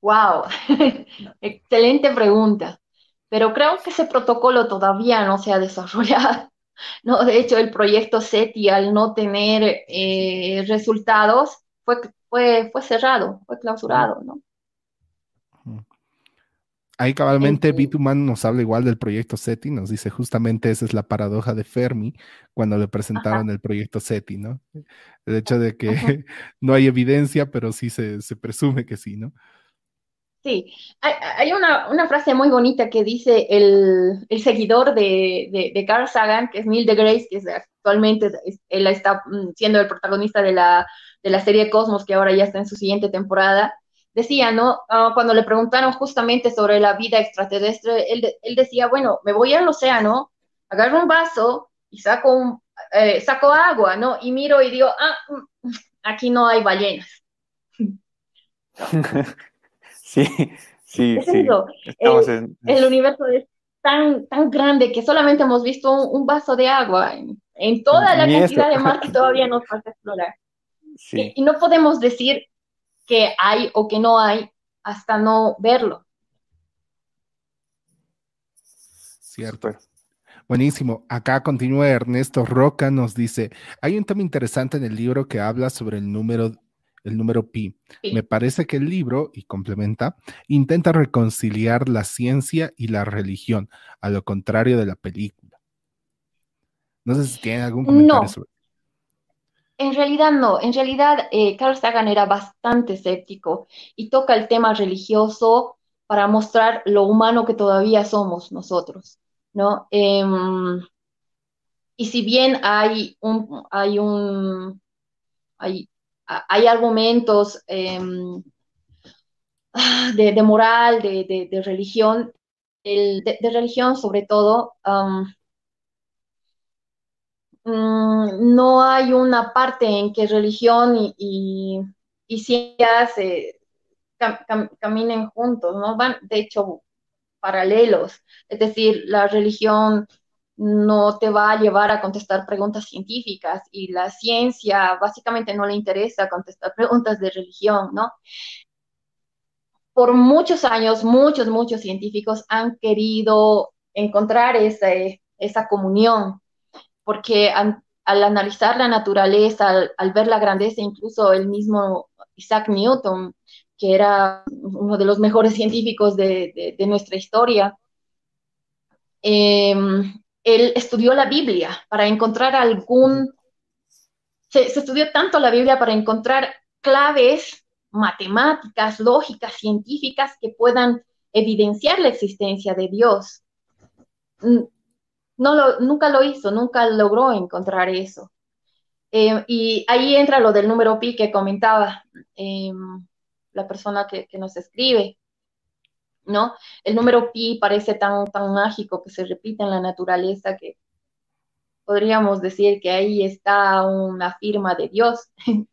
Wow, excelente pregunta pero creo que ese protocolo todavía no se ha desarrollado. No, de hecho, el proyecto SETI, al no tener eh, resultados, fue, fue, fue cerrado, fue clausurado, ¿no? Ahí cabalmente Bituman nos habla igual del proyecto SETI, nos dice justamente esa es la paradoja de Fermi cuando le presentaron el proyecto SETI, ¿no? El hecho de que no hay evidencia, pero sí se, se presume que sí, ¿no? Sí, hay, una, frase muy bonita que dice el, seguidor de, Carl Sagan, que es Neil deGrasse, que es actualmente él está mm, siendo el protagonista de la, serie Cosmos, que ahora ya está en su siguiente temporada, decía, ¿no? Ah, cuando le preguntaron justamente sobre la vida extraterrestre, él, decía, bueno, me voy al océano, agarro un vaso y saco, eh, saco agua, ¿no? Y miro y digo, ah, mm, aquí no hay ballenas. Sí, sí, sí. El, universo es tan, tan grande que solamente hemos visto un, vaso de agua en, toda la cantidad de mar que todavía nos falta explorar. Y, no podemos decir que hay o que no hay hasta no verlo. Cierto. Buenísimo. Acá continúa Ernesto Roca, nos dice, hay un tema interesante en el libro que habla sobre el número, el número pi. Me parece que el libro, y complementa, intenta reconciliar la ciencia y la religión, a lo contrario de la película. No sé si tienen algún comentario no. sobre en realidad no, en realidad eh, Carl Sagan era bastante escéptico y toca el tema religioso para mostrar lo humano que todavía somos nosotros, ¿no? Em, y si bien hay un, hay un, hay, argumentos em, de, moral, de, religión, de, religión sobre todo, mm, no hay una parte en que religión y, y, ciencia se, caminen juntos, ¿no? Van, de hecho, paralelos. Es decir, la religión no te va a llevar a contestar preguntas científicas y la ciencia básicamente no le interesa contestar preguntas de religión, ¿no? Por muchos años, muchos, muchos científicos han querido encontrar esa, esa comunión, porque al, analizar la naturaleza, al, ver la grandeza, incluso el mismo Isaac Newton que era uno de los mejores científicos de, nuestra historia, em, él estudió la Biblia para encontrar algún, se, estudió tanto la Biblia para encontrar claves matemáticas, lógicas, científicas que puedan evidenciar la existencia de Dios. No lo, nunca lo hizo, nunca logró encontrar eso. Em, y ahí entra lo del número pi que comentaba. Em, la persona que, nos escribe, ¿no? El número pi parece tan, tan mágico que se repite en la naturaleza que podríamos decir que ahí está una firma de Dios,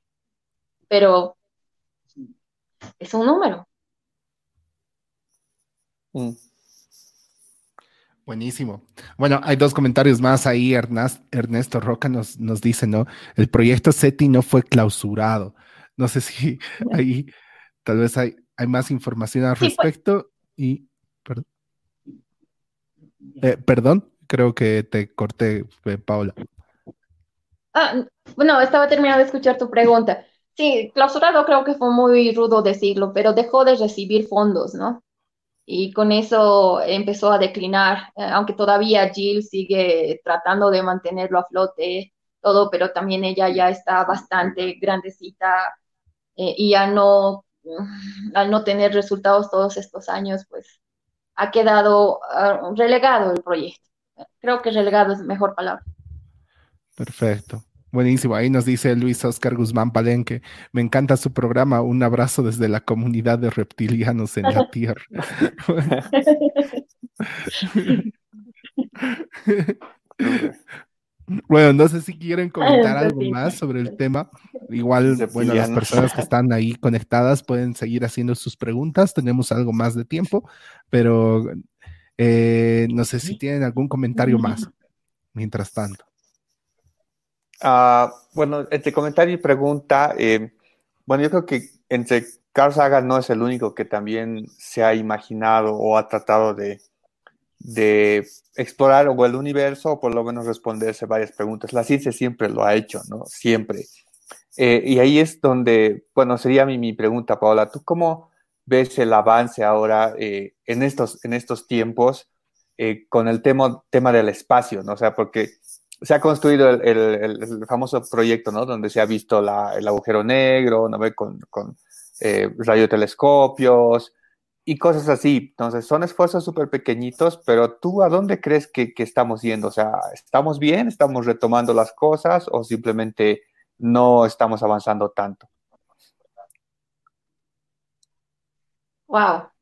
pero es un número. Mm. Buenísimo. Bueno, hay dos comentarios más ahí. Ernesto Roca nos, nos dice, ¿no? El proyecto SETI no fue clausurado. No sé si ahí Tal vez hay, hay más información al pues. respecto y... Eh, perdón, creo que te corté, eh, Paula. Ah, bueno, estaba terminando de escuchar tu pregunta. Sí, clausurado creo que fue muy rudo decirlo, pero dejó de recibir fondos, ¿no? Y con eso empezó a declinar, eh, aunque todavía Jill sigue tratando de mantenerlo a flote, todo, pero también ella ya está bastante grandecita y ya no al no tener resultados todos estos años, pues ha quedado ah, relegado el proyecto. Creo que relegado es mejor palabra. Perfecto. Buenísimo. Ahí nos dice Luis Oscar Guzmán Palenque. Me encanta su programa. Un abrazo desde la comunidad de reptilianos en la Tierra. Bueno, no sé si quieren comentar algo más sobre el tema. Igual, bueno, las personas que están ahí conectadas pueden seguir haciendo sus preguntas. Tenemos algo más de tiempo, pero eh, no sé si tienen algún comentario más mientras tanto. Ah, bueno, entre comentario y pregunta, eh, bueno, yo creo que entre Carl Sagan no es el único que también se ha imaginado o ha tratado de, de explorar o el universo o por lo menos responderse varias preguntas. La ciencia siempre lo ha hecho, ¿no? Siempre. Eh, y ahí es donde, bueno, sería mi, mi pregunta, Paola, ¿tú cómo ves el avance ahora eh, en, estos, en estos tiempos eh, con el tema, tema del espacio, ¿no? O sea, porque se ha construido el, famoso proyecto, ¿no? Donde se ha visto el agujero negro, ¿no? Con, con radiotelescopios, y cosas así. Entonces, son esfuerzos súper pequeñitos, pero tú a dónde crees que, estamos yendo? O sea, ¿estamos bien? ¿Estamos retomando las cosas o simplemente no estamos avanzando tanto? Wow. Mm,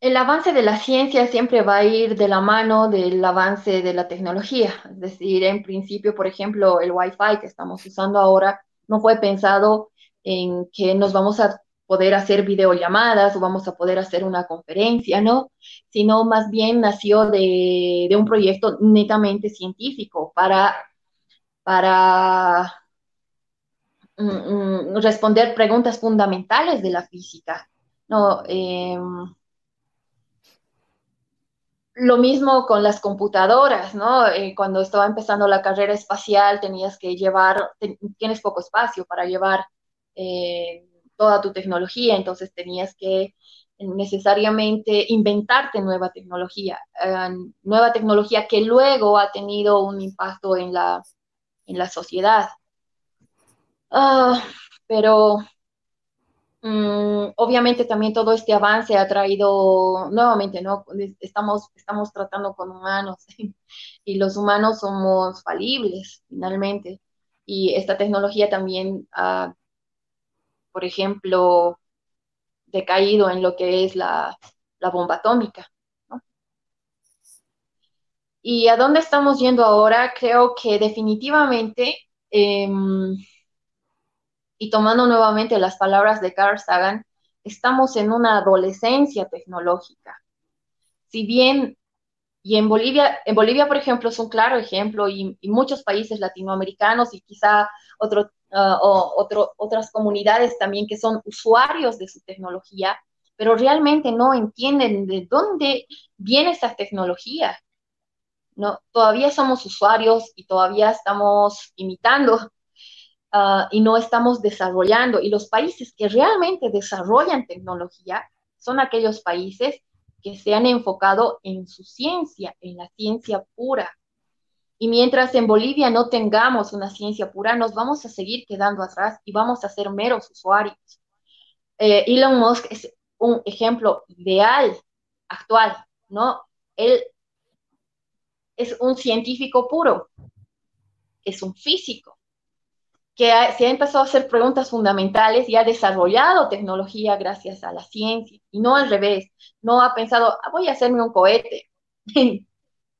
el avance de la ciencia siempre va a ir de la mano del avance de la tecnología. Es decir, en principio, por ejemplo, el Wi-Fi que estamos usando ahora no fue pensado en que nos vamos a poder hacer videollamadas o vamos a poder hacer una conferencia, ¿no? Sino más bien nació de, un proyecto netamente científico para, para mm, mm, responder preguntas fundamentales de la física, ¿no? Em, lo mismo con las computadoras, ¿no? Eh, cuando estaba empezando la carrera espacial tenías que llevar, tienes poco espacio para llevar eh, toda tu tecnología, entonces tenías que necesariamente inventarte nueva tecnología, eh, nueva tecnología que luego ha tenido un impacto en la, en la sociedad. Ah, pero mm, obviamente también todo este avance ha traído, nuevamente, ¿no? Estamos, estamos tratando con humanos y los humanos somos falibles finalmente. Y esta tecnología también ha, por ejemplo, decaído en lo que es la, bomba atómica. ¿Y a dónde estamos yendo ahora? Creo que definitivamente, em, y tomando nuevamente las palabras de Carl Sagan, estamos en una adolescencia tecnológica. Si bien, y en Bolivia, en Bolivia, por ejemplo, es un claro ejemplo, y, y muchos países latinoamericanos y quizá otro, Ah, o otras comunidades también que son usuarios de su tecnología, pero realmente no entienden de dónde viene esa tecnología. No, todavía somos usuarios y todavía estamos imitando ah, y no estamos desarrollando. Y los países que realmente desarrollan tecnología son aquellos países que se han enfocado en su ciencia, en la ciencia pura, y mientras en Bolivia no tengamos una ciencia pura, nos vamos a seguir quedando atrás y vamos a ser meros usuarios. Eh, Elon Musk es un ejemplo ideal actual, ¿no? Él es un científico puro, es un físico, que se ha empezado a hacer preguntas fundamentales y ha desarrollado tecnología gracias a la ciencia, y no al revés, no ha pensado, ah, voy a hacerme un cohete.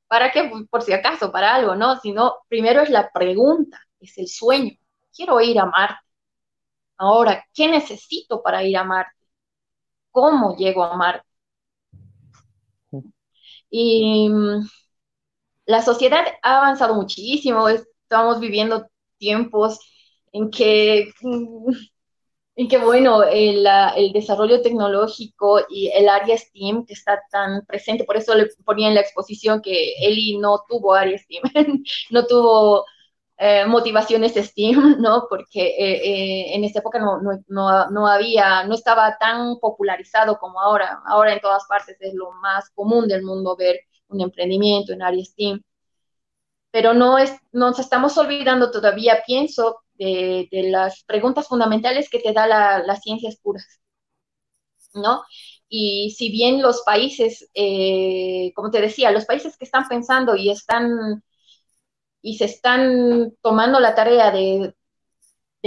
¿Para qué? Por si acaso, para algo, ¿no? Sino primero es la pregunta, es el sueño. Quiero ir a Marte. Ahora, ¿qué necesito para ir a Marte? ¿Cómo llego a Marte? Y mm, la sociedad ha avanzado muchísimo. Estamos viviendo tiempos en que mm, y qué bueno, el, el, desarrollo tecnológico y el área STEAM que está tan presente, por eso le ponía en la exposición que Eli no tuvo área STEAM, no tuvo eh, motivaciones STEAM, ¿no? Porque eh, eh, en esta época no, no, no, no, había, no estaba tan popularizado como ahora. Ahora en todas partes es lo más común del mundo ver un emprendimiento en área STEAM. Pero no es, nos estamos olvidando todavía, pienso, de, las preguntas fundamentales que te da las ciencias puras, ¿no? Y si bien los países, eh, como te decía, los países que están pensando y están y se están tomando la tarea de,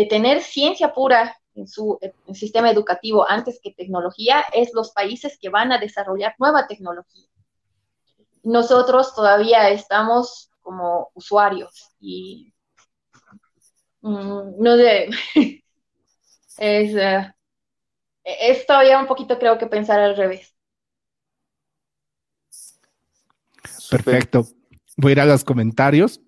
tener ciencia pura en su sistema educativo antes que tecnología, es los países que van a desarrollar nueva tecnología. Nosotros todavía estamos como usuarios y Mm, no sé, es, uh, es todavía un poquito creo que pensar al revés. Perfecto. Voy a ir a los comentarios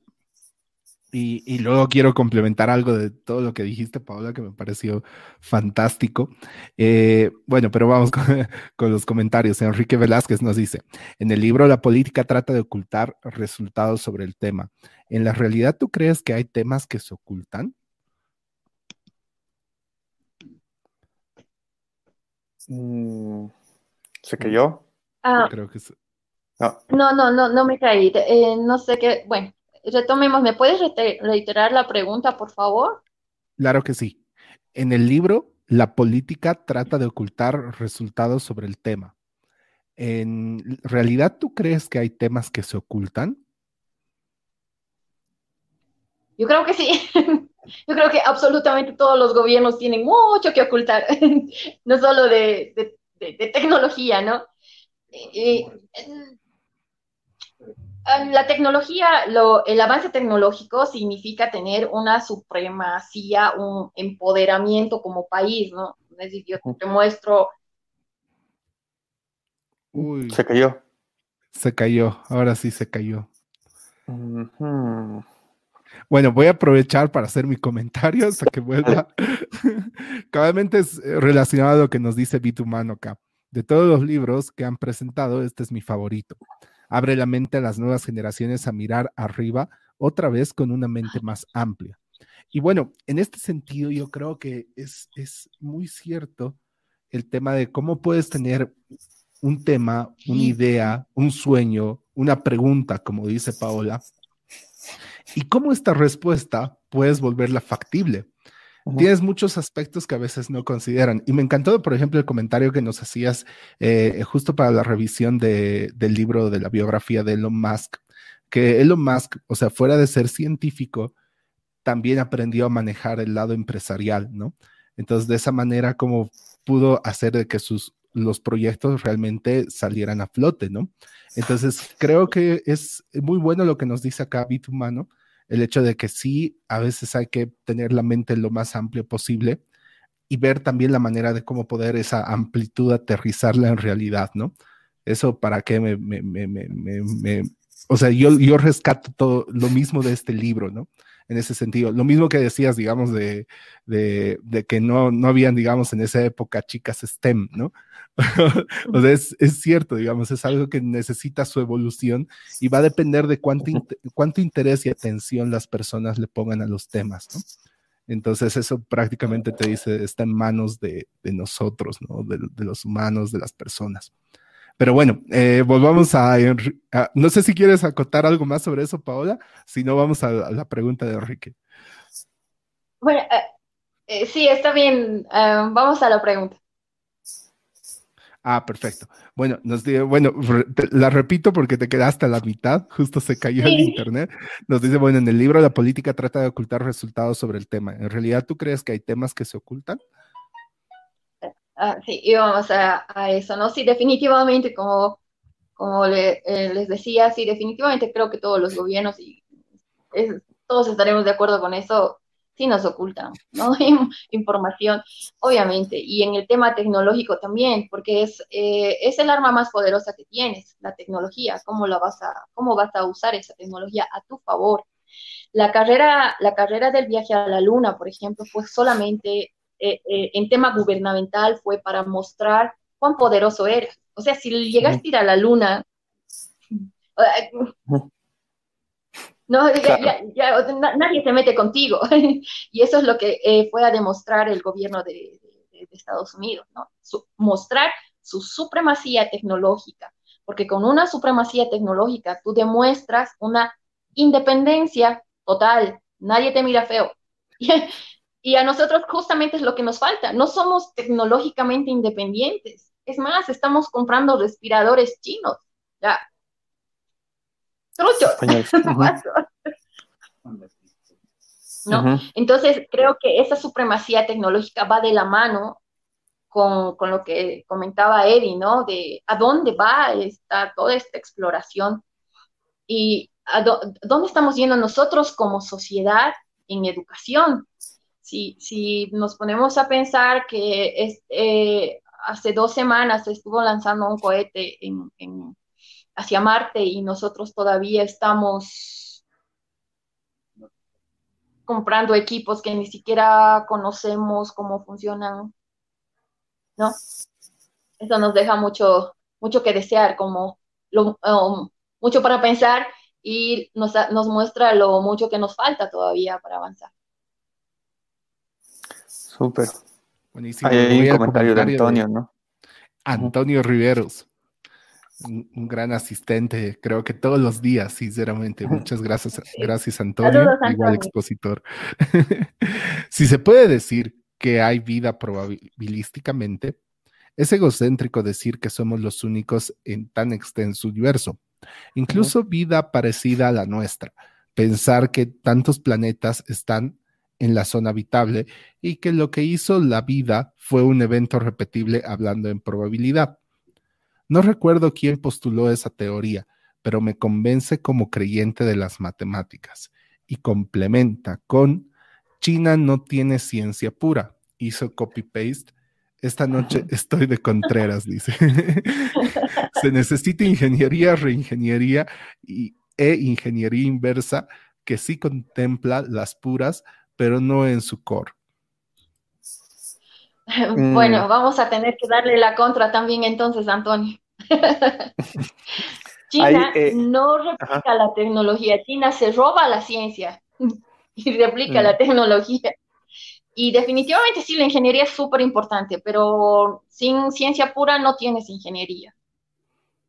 y, luego quiero complementar algo de todo lo que dijiste, Paola, que me pareció fantástico. Eh, bueno, pero vamos con, con, los comentarios. Enrique Velázquez nos dice, en el libro La política trata de ocultar resultados sobre el tema. ¿En la realidad tú crees que hay temas que se ocultan? Mm, ¿Se cayó? Ah, Creo que no. no, no, no, me caí. Eh, no sé qué. Bueno, retomemos. ¿Me puedes reiterar la pregunta, por favor? Claro que sí. En el libro, la política trata de ocultar resultados sobre el tema. ¿En realidad tú crees que hay temas que se ocultan? Yo creo que sí. Yo creo que absolutamente todos los gobiernos tienen mucho que ocultar, no solo de, tecnología, ¿no? La tecnología, el avance tecnológico significa tener una supremacía, un empoderamiento como país, ¿no? Es decir, yo te muestro. se cayó. Se cayó, ahora sí se cayó. Bueno, voy a aprovechar para hacer mi comentario hasta que vuelva. Cabalmente es relacionado a lo que nos dice Humano acá. De todos los libros que han presentado, este es mi favorito. Abre la mente a las nuevas generaciones a mirar arriba otra vez con una mente más amplia. Y bueno, en este sentido yo creo que es, es muy cierto el tema de cómo puedes tener un tema, una idea, un sueño, una pregunta, como dice Paola, y cómo esta respuesta puedes volverla factible. Tienes muchos aspectos que a veces no consideran. Y me encantó, por ejemplo, el comentario que nos hacías eh, justo para la revisión del libro de la biografía de Elon Musk, que Elon Musk, o sea, fuera de ser científico, también aprendió a manejar el lado empresarial, ¿no? Entonces, de esa manera, como pudo hacer de que sus los proyectos realmente salieran a flote, ¿no? Entonces, creo que es muy bueno lo que nos dice acá Bit Humano, el hecho de que sí, a veces hay que tener la mente lo más amplia posible y ver también la manera de cómo poder esa amplitud aterrizarla en realidad, ¿no? Eso para qué me, me, me, me o sea, yo, yo rescato todo lo mismo de este libro, ¿no? en ese sentido. Lo mismo que decías, digamos, de, de, de que no, no habían, digamos, en esa época chicas STEM, ¿no? o sea, es, es, cierto, digamos, es algo que necesita su evolución y va a depender de cuánto, cuánto interés y atención las personas le pongan a los temas, ¿no? Entonces eso prácticamente te dice, está en manos de, de nosotros, ¿no? De, de, los humanos, de las personas. Pero bueno, eh, volvamos a, No sé si quieres acotar algo más sobre eso, Paola. Si no, vamos a, la pregunta de Enrique. Bueno, eh, eh, sí, está bien. vamos a la pregunta. Ah, perfecto. Bueno, nos dice, bueno, la repito porque te quedaste a la mitad, justo se cayó el internet. Nos dice, bueno, en el libro la política trata de ocultar resultados sobre el tema. ¿En realidad tú crees que hay temas que se ocultan? Ah, sí, íbamos a, a, eso, ¿no? Sí, definitivamente, como, como eh, les decía, sí, definitivamente creo que todos los gobiernos y todos estaremos de acuerdo con eso, sí nos ocultan, ¿no? Información, obviamente, y en el tema tecnológico también, porque es, eh, es el arma más poderosa que tienes, la tecnología, cómo, la vas a, cómo vas a usar esa tecnología a tu favor. La carrera, la carrera del viaje a la luna, por ejemplo, fue solamente eh, eh, en tema gubernamental fue para mostrar cuán poderoso eres. O sea, si llegaste a ir a la luna, no, ya, nadie se mete contigo. y eso es lo que eh, fue a demostrar el gobierno de, Estados Unidos, ¿no? mostrar su supremacía tecnológica, porque con una supremacía tecnológica tú demuestras una independencia total, nadie te mira feo. Y a nosotros justamente es lo que nos falta. No somos tecnológicamente independientes. Es más, estamos comprando respiradores chinos. Ya. ¿No? Entonces, creo que esa supremacía tecnológica va de la mano con, con, lo que comentaba Eddie, ¿no? De a dónde va esta, toda esta exploración y a dónde estamos yendo nosotros como sociedad en educación. Si, nos ponemos a pensar que eh, hace dos semanas se estuvo lanzando un cohete hacia Marte y nosotros todavía estamos comprando equipos que ni siquiera conocemos cómo funcionan, ¿no? Eso nos deja mucho, mucho que desear, como um, mucho para pensar y nos, nos muestra lo mucho que nos falta todavía para avanzar. Súper. Buenísimo. hay un comentario, de Antonio, ¿no? Antonio Riveros. Un, gran asistente, creo que todos los días, sinceramente. Muchas gracias, gracias Antonio, igual expositor. si se puede decir que hay vida probabilísticamente, es egocéntrico decir que somos los únicos en tan extenso universo, incluso vida parecida a la nuestra. Pensar que tantos planetas están en la zona habitable y que lo que hizo la vida fue un evento repetible hablando en probabilidad. No recuerdo quién postuló esa teoría, pero me convence como creyente de las matemáticas y complementa con China no tiene ciencia pura. Hizo copy-paste. Esta noche estoy de Contreras, dice. Se necesita ingeniería, reingeniería y, e ingeniería inversa que sí contempla las puras pero no en su core. Bueno, mm. vamos a tener que darle la contra también entonces, Antonio. China eh, no replica la tecnología, China se roba la ciencia y replica la mm. tecnología. Y definitivamente sí, la ingeniería es súper importante, pero sin ciencia pura no tienes ingeniería.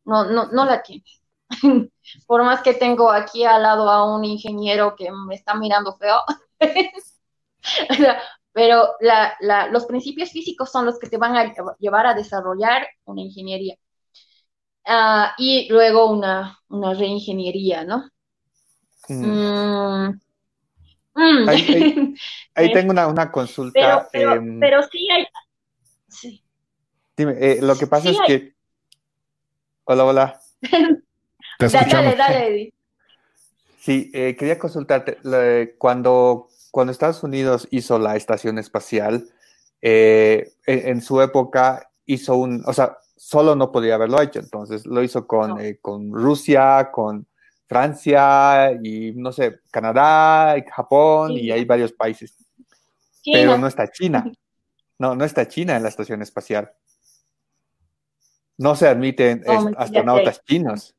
No, no, no la tienes. Por más que tengo aquí al lado a un ingeniero que me está mirando feo, pero los principios físicos son los que te van a llevar a desarrollar una ingeniería. Ah, y luego una, una reingeniería, ¿no? Mm. Mm. Mm. Ahí, tengo una, consulta. Em, pero, sí hay. Sí. Dime, eh, lo que pasa es que. Hola, hola. dale, dale, Eddie. Sí, eh, quería consultarte. Cuando, cuando Estados Unidos hizo la estación espacial, eh, en, su época hizo un. O sea, solo no podía haberlo hecho. Entonces lo hizo con, con Rusia, con Francia y no sé, Canadá, y Japón y hay varios países. Pero no está China. No, no está China en la estación espacial. No se admiten astronautas chinos.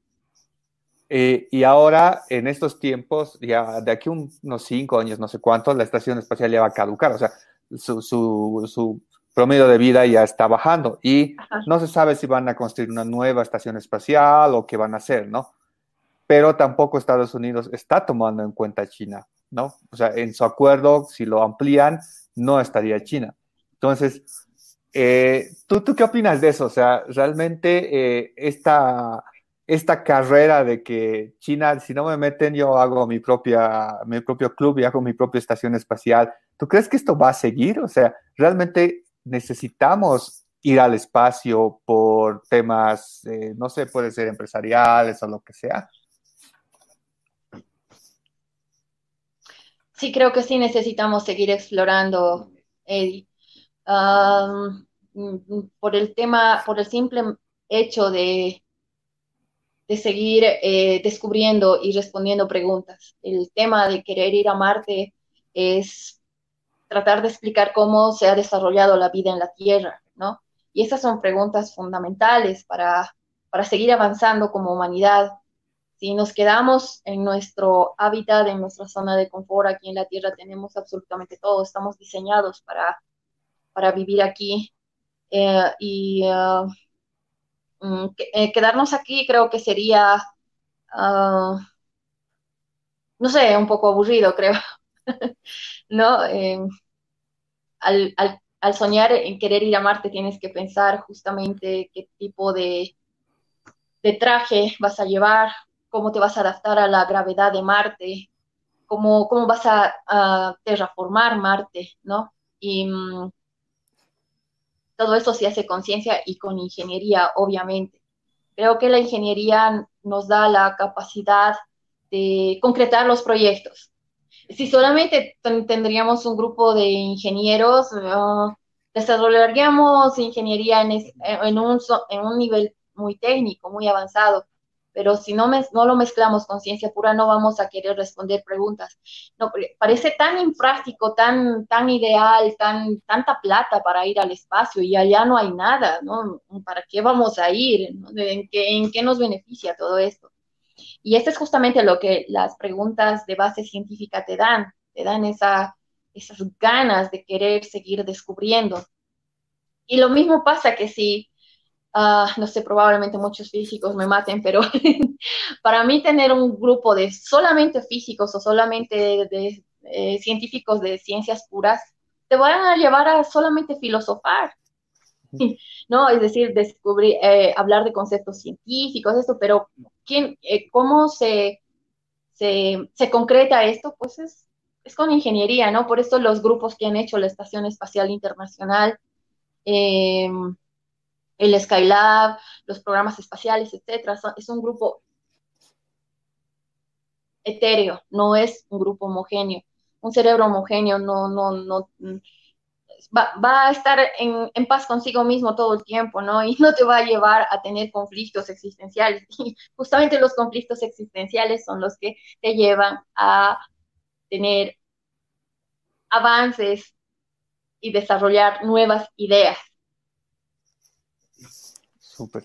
Eh, y ahora, en estos tiempos, ya de aquí unos cinco años, no sé cuántos, la estación espacial ya va a caducar. O sea, su, su, su promedio de vida ya está bajando y no se sabe si van a construir una nueva estación espacial o qué van a hacer, ¿no? pero tampoco Estados Unidos está tomando en cuenta China, ¿no? O sea, en su acuerdo, si lo amplían, no estaría China. Entonces, eh, ¿tú, ¿tú, qué opinas de eso? O sea, realmente eh, esta, esta carrera de que China, si no me meten, yo hago mi, propia, mi propio club y hago mi propia estación espacial. ¿Tú crees que esto va a seguir? O sea, realmente necesitamos ir al espacio por temas, eh, no sé, puede ser empresariales o lo que sea. sí creo que sí necesitamos seguir explorando, Eddie. por el tema, por el simple hecho de, de seguir eh, descubriendo y respondiendo preguntas. El tema de querer ir a Marte es tratar de explicar cómo se ha desarrollado la vida en la Tierra, ¿no? Y esas son preguntas fundamentales para, para seguir avanzando como humanidad si nos quedamos en nuestro hábitat, en nuestra zona de confort, aquí en la Tierra tenemos absolutamente todo, estamos diseñados para, para vivir aquí. Eh, y mm, eh, quedarnos aquí creo que sería, uh, no sé, un poco aburrido, creo. ¿No? Eh, al, al, soñar en querer ir a Marte tienes que pensar justamente qué tipo de, de traje vas a llevar, cómo te vas a adaptar a la gravedad de Marte, cómo, cómo vas a, terraformar Marte, ¿no? Y mm, todo eso se hace con ciencia y con ingeniería, obviamente. Creo que la ingeniería nos da la capacidad de concretar los proyectos. Si solamente tendríamos un grupo de ingenieros, uh, desarrollaríamos ingeniería en un nivel muy técnico, muy avanzado pero si no, no lo mezclamos con ciencia pura, no vamos a querer responder preguntas. No, parece tan impráctico, tan, tan ideal, tan, tanta plata para ir al espacio y allá no hay nada, ¿no? ¿Para qué vamos a ir? ¿En, qué, ¿En qué nos beneficia todo esto? Y esto es justamente lo que las preguntas de base científica te dan, te dan esa, esas ganas de querer seguir descubriendo. Y lo mismo pasa que si Ah, no sé, probablemente muchos físicos me maten, pero para mí tener un grupo de solamente físicos o solamente de, eh, científicos de ciencias puras, te van a llevar a solamente filosofar, ¿no? Es decir, descubrir, eh, hablar de conceptos científicos, esto, pero ¿quién, eh, ¿cómo se, se, se, concreta esto? Pues es, es con ingeniería, ¿no? Por eso los grupos que han hecho la Estación Espacial Internacional, eh, el Skylab, los programas espaciales, etcétera, es un grupo etéreo, no es un grupo homogéneo. Un cerebro homogéneo no, no, no va, a estar en, paz consigo mismo todo el tiempo, ¿no? Y no te va a llevar a tener conflictos existenciales. Y justamente los conflictos existenciales son los que te llevan a tener avances y desarrollar nuevas ideas. Súper.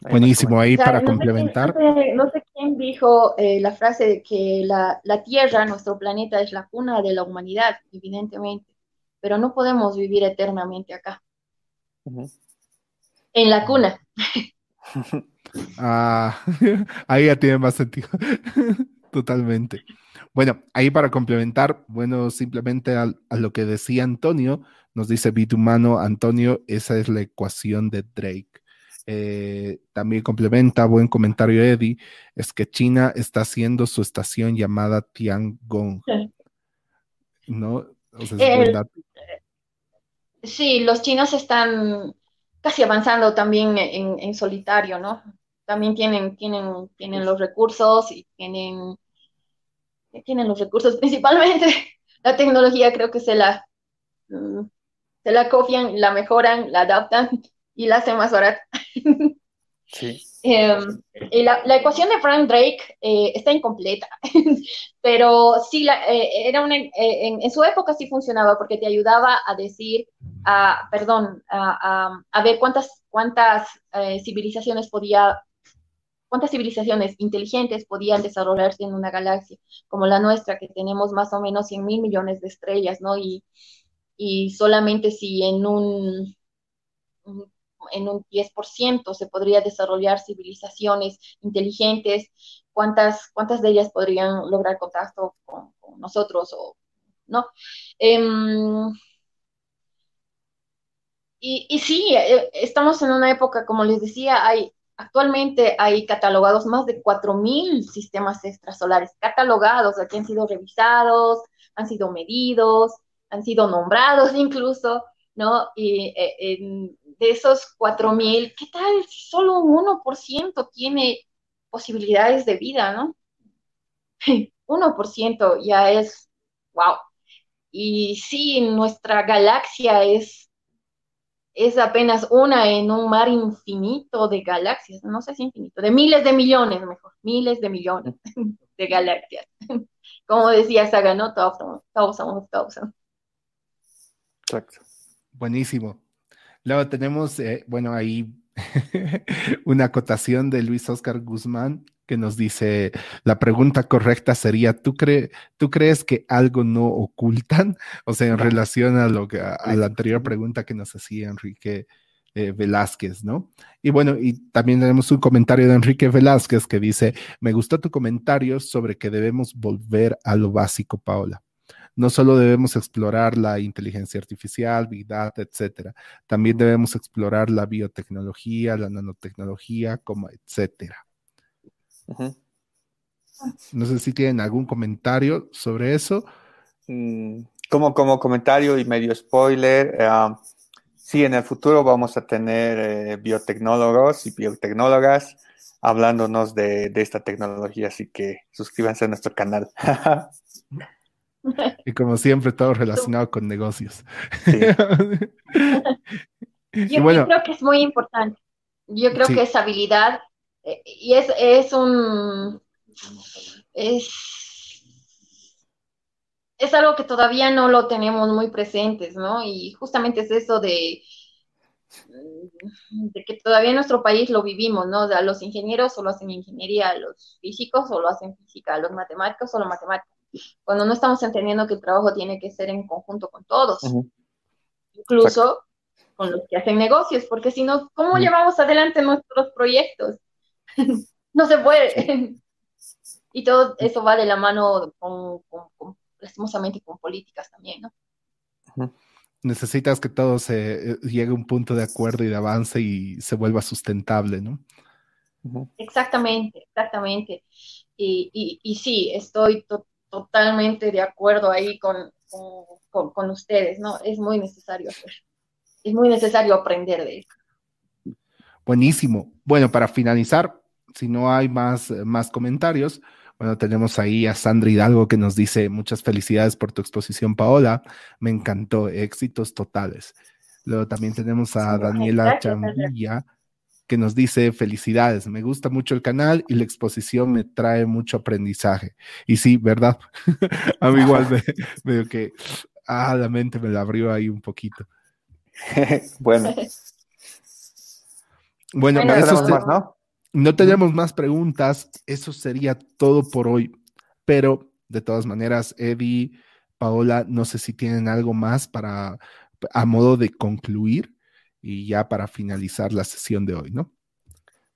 Buenísimo, ahí para complementar. no, sé, quién dijo eh, la frase de que la, Tierra, nuestro planeta, es la cuna de la humanidad, evidentemente, pero no podemos vivir eternamente acá. En la cuna. ah, ahí ya tiene más sentido. Totalmente. Bueno, ahí para complementar, bueno, simplemente a, lo que decía Antonio, nos dice Bitumano, Antonio, esa es la ecuación de Drake. Eh, también complementa, buen comentario Eddie, es que China está haciendo su estación llamada Tiangong. ¿No? sí, los chinos están casi avanzando también en, solitario, ¿no? También tienen, tienen, tienen los recursos y tienen, tienen los recursos principalmente. La tecnología creo que se la, mm, se la copian, la mejoran, la adaptan y la hacen más barata. Sí. Em, y la, ecuación de Frank Drake eh, está incompleta, pero sí, la, eh, era una, eh, en, su época sí funcionaba porque te ayudaba a decir, a, perdón, a, a, ver cuántas, cuántas civilizaciones podía, cuántas civilizaciones inteligentes podían desarrollarse en una galaxia como la nuestra, que tenemos más o menos 100 mil millones de estrellas, ¿no? Y, solamente si en un en un 10% se podría desarrollar civilizaciones inteligentes, cuántas, cuántas de ellas podrían lograr contacto con, nosotros o no. Em, y, y, sí, eh, estamos en una época, como les decía, hay actualmente hay catalogados más de 4.000 sistemas extrasolares, catalogados, que han sido revisados, han sido medidos, han sido nombrados incluso, ¿no? Y eh, de esos 4.000, ¿qué tal solo un 1% tiene posibilidades de vida, ¿no? 1% ya es, wow. Y sí, nuestra galaxia es, es apenas una en un mar infinito de galaxias, no sé si infinito, de miles de millones, mejor, miles de millones de galaxias. Como decía Saga, ¿no? Thousand, thousand. Exacto. Buenísimo. Luego tenemos, eh, bueno, ahí una acotación de Luis Oscar Guzmán que nos dice, la pregunta correcta sería, ¿tú, ¿tú crees que algo no ocultan? O sea, en relación a, lo que, a, la anterior pregunta que nos hacía Enrique eh, Velázquez, ¿no? Y bueno, y también tenemos un comentario de Enrique Velázquez que dice, me gustó tu comentario sobre que debemos volver a lo básico, Paola no solo debemos explorar la inteligencia artificial, Big Data, etcétera, también debemos explorar la biotecnología, la nanotecnología, como etcétera. No sé si tienen algún comentario sobre eso. Mm, como, como comentario y medio spoiler, eh, sí, en el futuro vamos a tener eh, biotecnólogos y biotecnólogas hablándonos de, de esta tecnología, así que suscríbanse a nuestro canal. Y como siempre, todo relacionado con negocios. yo, creo que es muy importante. Yo creo que esa habilidad y es, es un es, es algo que todavía no lo tenemos muy presentes, ¿no? Y justamente es eso de, de que todavía en nuestro país lo vivimos, ¿no? O sea, los ingenieros solo hacen ingeniería, los físicos solo hacen física, los matemáticos solo matemáticas cuando no estamos entendiendo que el trabajo tiene que ser en conjunto con todos, incluso con los que hacen negocios, porque si no, ¿cómo llevamos adelante nuestros proyectos? no se puede. y todo eso va de la mano con, lastimosamente con políticas también, ¿no? Necesitas que todo se eh, llegue a un punto de acuerdo y de avance y se vuelva sustentable, ¿no? Exactamente, exactamente. Y, y, sí, estoy totalmente de acuerdo ahí con, con, ustedes, ¿no? Es muy necesario hacer, es muy necesario aprender de eso. Buenísimo. Bueno, para finalizar, si no hay más, más comentarios, bueno, tenemos ahí a Sandra Hidalgo que nos dice muchas felicidades por tu exposición, Paola. Me encantó, éxitos totales. Luego también tenemos a Daniela Chamilla que nos dice felicidades, me gusta mucho el canal y la exposición me trae mucho aprendizaje. Y sí, ¿verdad? a mí igual me, veo que, ah, la mente me la abrió ahí un poquito. bueno. Bueno, ¿no? No tenemos más preguntas. Eso sería todo por hoy. Pero de todas maneras, Eddie, Paola, no sé si tienen algo más para a modo de concluir y ya para finalizar la sesión de hoy, ¿no?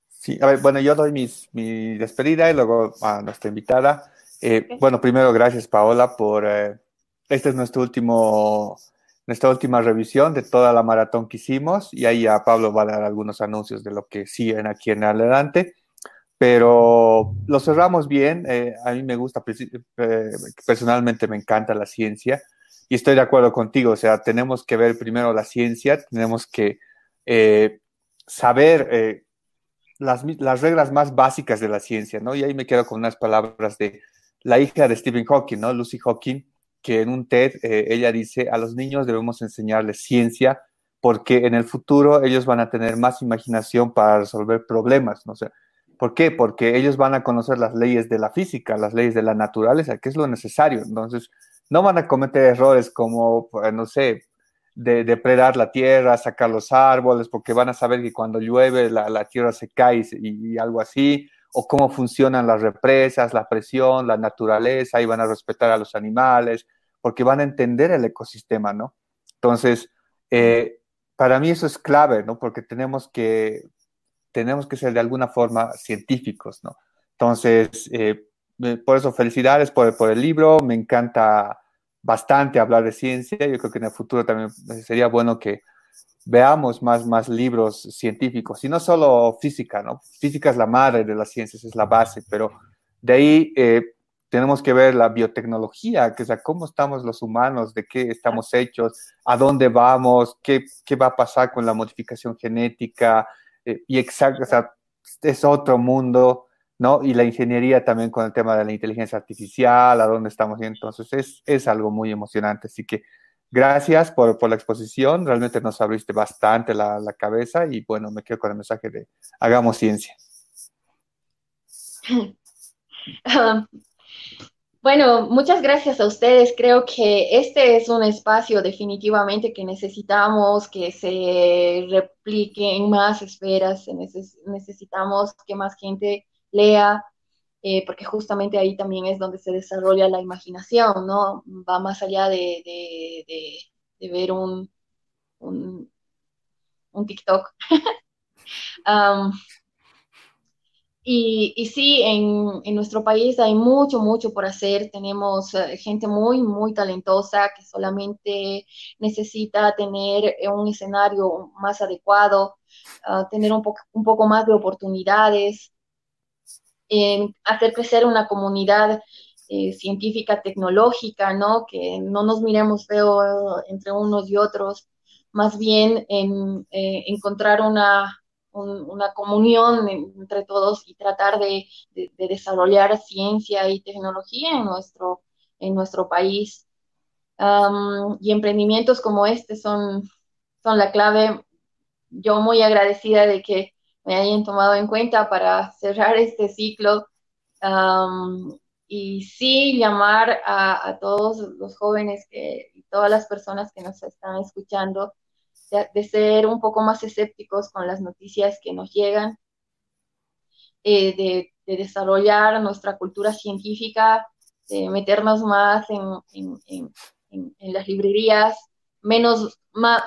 Sí, a ver, bueno, yo doy mis, mi despedida y luego a nuestra invitada. Eh, bueno, primero, gracias, Paola, por... Eh, este es nuestro último, nuestra última revisión de toda la maratón que hicimos y ahí a Pablo va a dar algunos anuncios de lo que siguen aquí en adelante. Pero lo cerramos bien. Eh, a mí me gusta, personalmente me encanta la ciencia y estoy de acuerdo contigo, o sea, tenemos que ver primero la ciencia, tenemos que eh, saber eh, las, las, reglas más básicas de la ciencia, ¿no? Y ahí me quedo con unas palabras de la hija de Stephen Hawking, ¿no? Lucy Hawking, que en un TED eh, ella dice, a los niños debemos enseñarles ciencia porque en el futuro ellos van a tener más imaginación para resolver problemas, ¿no? sé ¿Por qué? Porque ellos van a conocer las leyes de la física, las leyes de la naturaleza, que es lo necesario. Entonces, no van a cometer errores como, pues, no sé, de depredar la tierra, sacar los árboles, porque van a saber que cuando llueve la, tierra se cae y, algo así, o cómo funcionan las represas, la presión, la naturaleza, y van a respetar a los animales, porque van a entender el ecosistema, ¿no? Entonces, eh, para mí eso es clave, ¿no? Porque tenemos que, tenemos que ser de alguna forma científicos, ¿no? Entonces, eh, por eso felicidades por, por el libro, me encanta bastante hablar de ciencia. Yo creo que en el futuro también sería bueno que veamos más, más libros científicos y no solo física, ¿no? Física es la madre de las ciencias, es la base, pero de ahí eh, tenemos que ver la biotecnología, que es cómo estamos los humanos, de qué estamos hechos, a dónde vamos, qué, qué va a pasar con la modificación genética, eh, y exacto, o sea, es otro mundo. ¿no? Y la ingeniería también con el tema de la inteligencia artificial, a dónde estamos. Entonces es, es algo muy emocionante. Así que gracias por, la exposición. Realmente nos abriste bastante la, cabeza y bueno, me quedo con el mensaje de hagamos ciencia. Um, bueno, muchas gracias a ustedes. Creo que este es un espacio definitivamente que necesitamos que se replique en más esferas. necesitamos que más gente lea, eh, porque justamente ahí también es donde se desarrolla la imaginación, ¿no? Va más allá de, ver un, un, TikTok. y, sí, en, nuestro país hay mucho, mucho por hacer. Tenemos eh, gente muy, muy talentosa que solamente necesita tener un escenario más adecuado, ah, tener un, un poco más de oportunidades en hacer crecer una comunidad eh, científica, tecnológica, ¿no? Que no nos miremos feo entre unos y otros, más bien en eh, encontrar una, una comunión entre todos y tratar de, desarrollar ciencia y tecnología en nuestro, en nuestro país. y emprendimientos como este son, son la clave. Yo muy agradecida de que me hayan tomado en cuenta para cerrar este ciclo. y sí, llamar a, todos los jóvenes que, y todas las personas que nos están escuchando de, ser un poco más escépticos con las noticias que nos llegan, eh, de, desarrollar nuestra cultura científica, de meternos más en, en, las librerías, menos, más,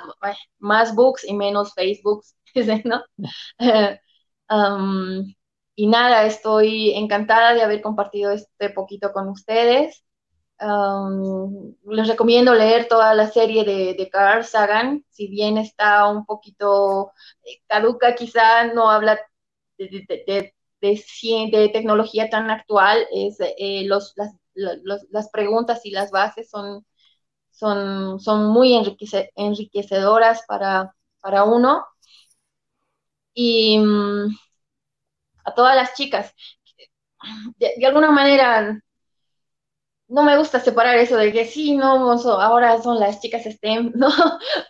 más books y menos Facebooks, ¿no? y nada, estoy encantada de haber compartido este poquito con ustedes. les recomiendo leer toda la serie de, Carl Sagan, si bien está un poquito eh, caduca, quizá no habla de, de, de tecnología tan actual, es, eh, los, las, las, preguntas y las bases son, son, son muy enriquecedoras para, para uno y mm, a todas las chicas. De, alguna manera, no me gusta separar eso de que sí, no, ahora son las chicas STEM, ¿no?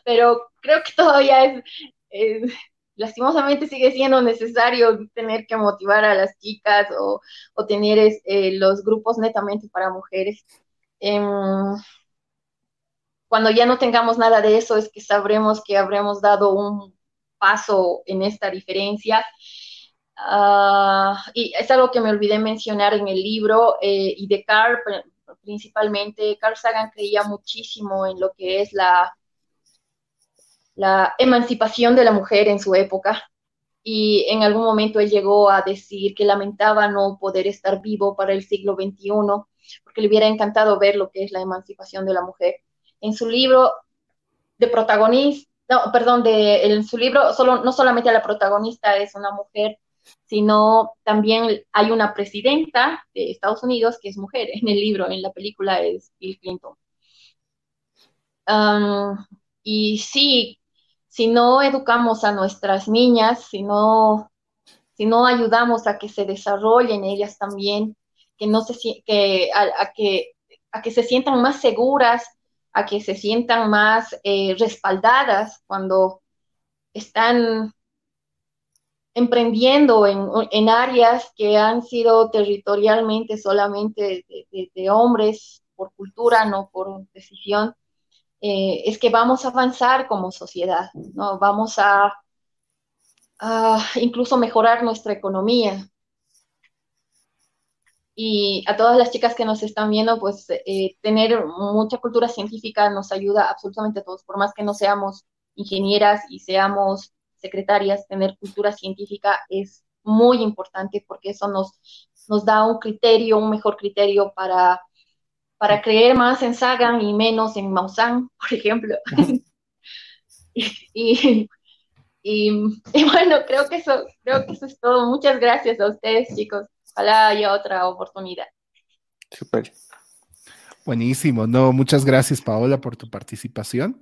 Pero creo que todavía es, lastimosamente sigue siendo necesario tener que motivar a las chicas o, tener eh, los grupos netamente para mujeres. Em, cuando ya no tengamos nada de eso, es que sabremos que habremos dado un paso en esta diferencia. Ah, y es algo que me olvidé mencionar en el libro eh, y de Carl principalmente. Carl Sagan creía muchísimo en lo que es la, la emancipación de la mujer en su época y en algún momento él llegó a decir que lamentaba no poder estar vivo para el siglo XXI, porque le hubiera encantado ver lo que es la emancipación de la mujer. En su libro de protagonista, no, perdón, de, en su libro solo, no solamente la protagonista es una mujer, sino también hay una presidenta de Estados Unidos que es mujer. En el libro, en la película es Bill Clinton. y sí, si no educamos a nuestras niñas, si no, si no ayudamos a que se desarrollen ellas también, que no se que a, que a que se sientan más seguras, a que se sientan más eh, respaldadas cuando están emprendiendo en, áreas que han sido territorialmente solamente de hombres por cultura, no por decisión. Eh, es que vamos a avanzar como sociedad, ¿no? Vamos a, incluso mejorar nuestra economía. Y a todas las chicas que nos están viendo, pues eh, tener mucha cultura científica nos ayuda absolutamente a todos, por más que no seamos ingenieras y seamos secretarias, tener cultura científica es muy importante porque eso nos, nos da un criterio, un mejor criterio para para creer más en Sagan y menos en Maussan, por ejemplo. y, bueno, creo que, eso, creo que eso es todo. Muchas gracias a ustedes, chicos. Ojalá haya otra oportunidad. Super. Buenísimo. No, muchas gracias, Paola, por tu participación.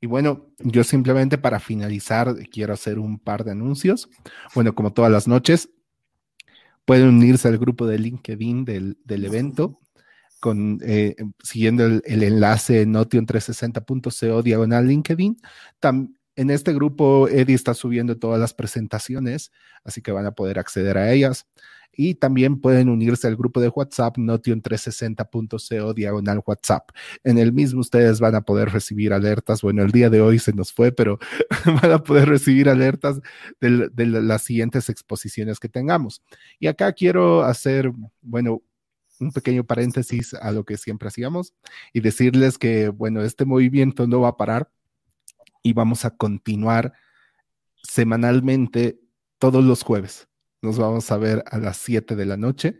Y bueno, yo simplemente para finalizar quiero hacer un par de anuncios. Bueno, como todas las noches, pueden unirse al grupo de LinkedIn del, del evento con, eh, siguiendo el, enlace notion360.co diagonal LinkedIn. En este grupo, Eddie está subiendo todas las presentaciones, así que van a poder acceder a ellas. Y también pueden unirse al grupo de WhatsApp notion360.co diagonal WhatsApp. En el mismo ustedes van a poder recibir alertas. Bueno, el día de hoy se nos fue, pero van a poder recibir alertas de, de las siguientes exposiciones que tengamos. Y acá quiero hacer, bueno, un pequeño paréntesis a lo que siempre hacíamos y decirles que, bueno, este movimiento no va a parar y vamos a continuar semanalmente todos los jueves. Nos vamos a ver a las 7 de la noche.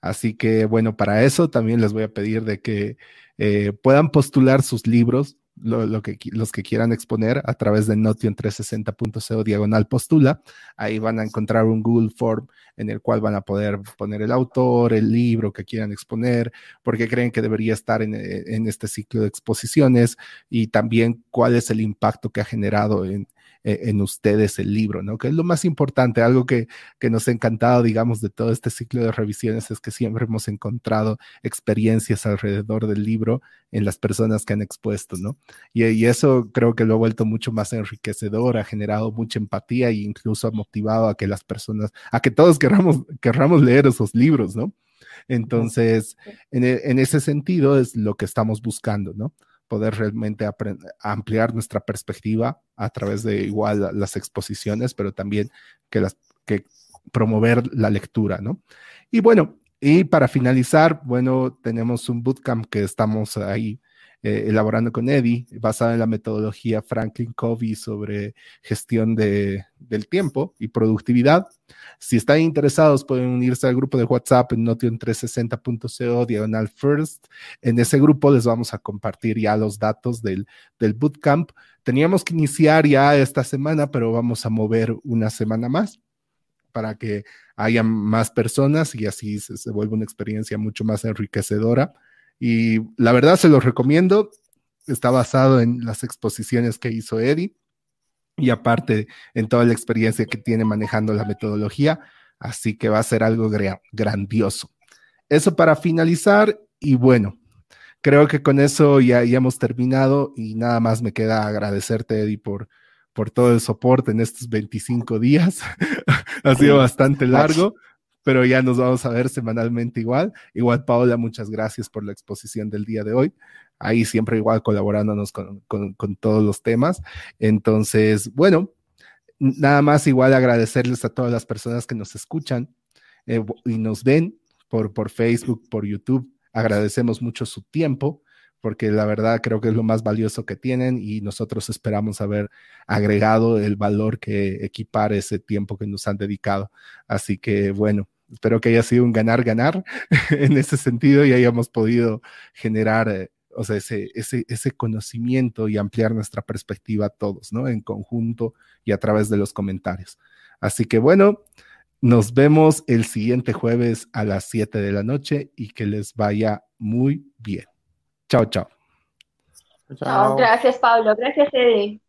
Así que, bueno, para eso también les voy a pedir de que eh, puedan postular sus libros lo, que, los que quieran exponer a través de notion360.co diagonal postula. Ahí van a encontrar un Google Form en el cual van a poder poner el autor, el libro que quieran exponer, porque creen que debería estar en, en este ciclo de exposiciones y también cuál es el impacto que ha generado en, eh, en ustedes el libro, ¿no? Que es lo más importante, algo que, que nos ha encantado, digamos, de todo este ciclo de revisiones es que siempre hemos encontrado experiencias alrededor del libro en las personas que han expuesto, ¿no? Y, y eso creo que lo ha vuelto mucho más enriquecedor, ha generado mucha empatía e incluso ha motivado a que las personas, a que todos querramos, querramos leer esos libros, ¿no? Entonces, en, e, en, ese sentido es lo que estamos buscando, ¿no? Poder realmente ampliar nuestra perspectiva a través de igual las exposiciones, pero también que, las, que promover la lectura, ¿no? Y bueno, y para finalizar, bueno, tenemos un bootcamp que estamos ahí eh, elaborando con Eddie, basada en la metodología Franklin Covey sobre gestión de, del tiempo y productividad. Si están interesados, pueden unirse al grupo de WhatsApp en notion360.co diagonal first. En ese grupo les vamos a compartir ya los datos del, del bootcamp. Teníamos que iniciar ya esta semana, pero vamos a mover una semana más para que haya más personas y así se, se vuelva una experiencia mucho más enriquecedora y la verdad se los recomiendo. Está basado en las exposiciones que hizo Eddie y aparte en toda la experiencia que tiene manejando la metodología. Así que va a ser algo grandioso. Eso para finalizar y bueno, creo que con eso ya, ya hemos terminado y nada más me queda agradecerte, Eddie, por, por todo el soporte en estos 25 días. ha sido bastante largo, pero ya nos vamos a ver semanalmente igual. Igual, Paola, muchas gracias por la exposición del día de hoy. Ahí siempre igual colaborándonos con, con, todos los temas. Entonces, bueno, nada más igual agradecerles a todas las personas que nos escuchan eh, y nos ven por, por Facebook, por YouTube. Agradecemos mucho su tiempo porque la verdad creo que es lo más valioso que tienen y nosotros esperamos haber agregado el valor que equipar ese tiempo que nos han dedicado. Así que bueno, espero que haya sido un ganar-ganar en ese sentido y hayamos podido generar, eh, o sea, ese, ese, ese conocimiento y ampliar nuestra perspectiva todos, ¿no? En conjunto y a través de los comentarios. Así que bueno, nos vemos el siguiente jueves a las 7 de la noche y que les vaya muy bien. Chao, chao. chao. gracias, Pablo. Gracias, Eddie.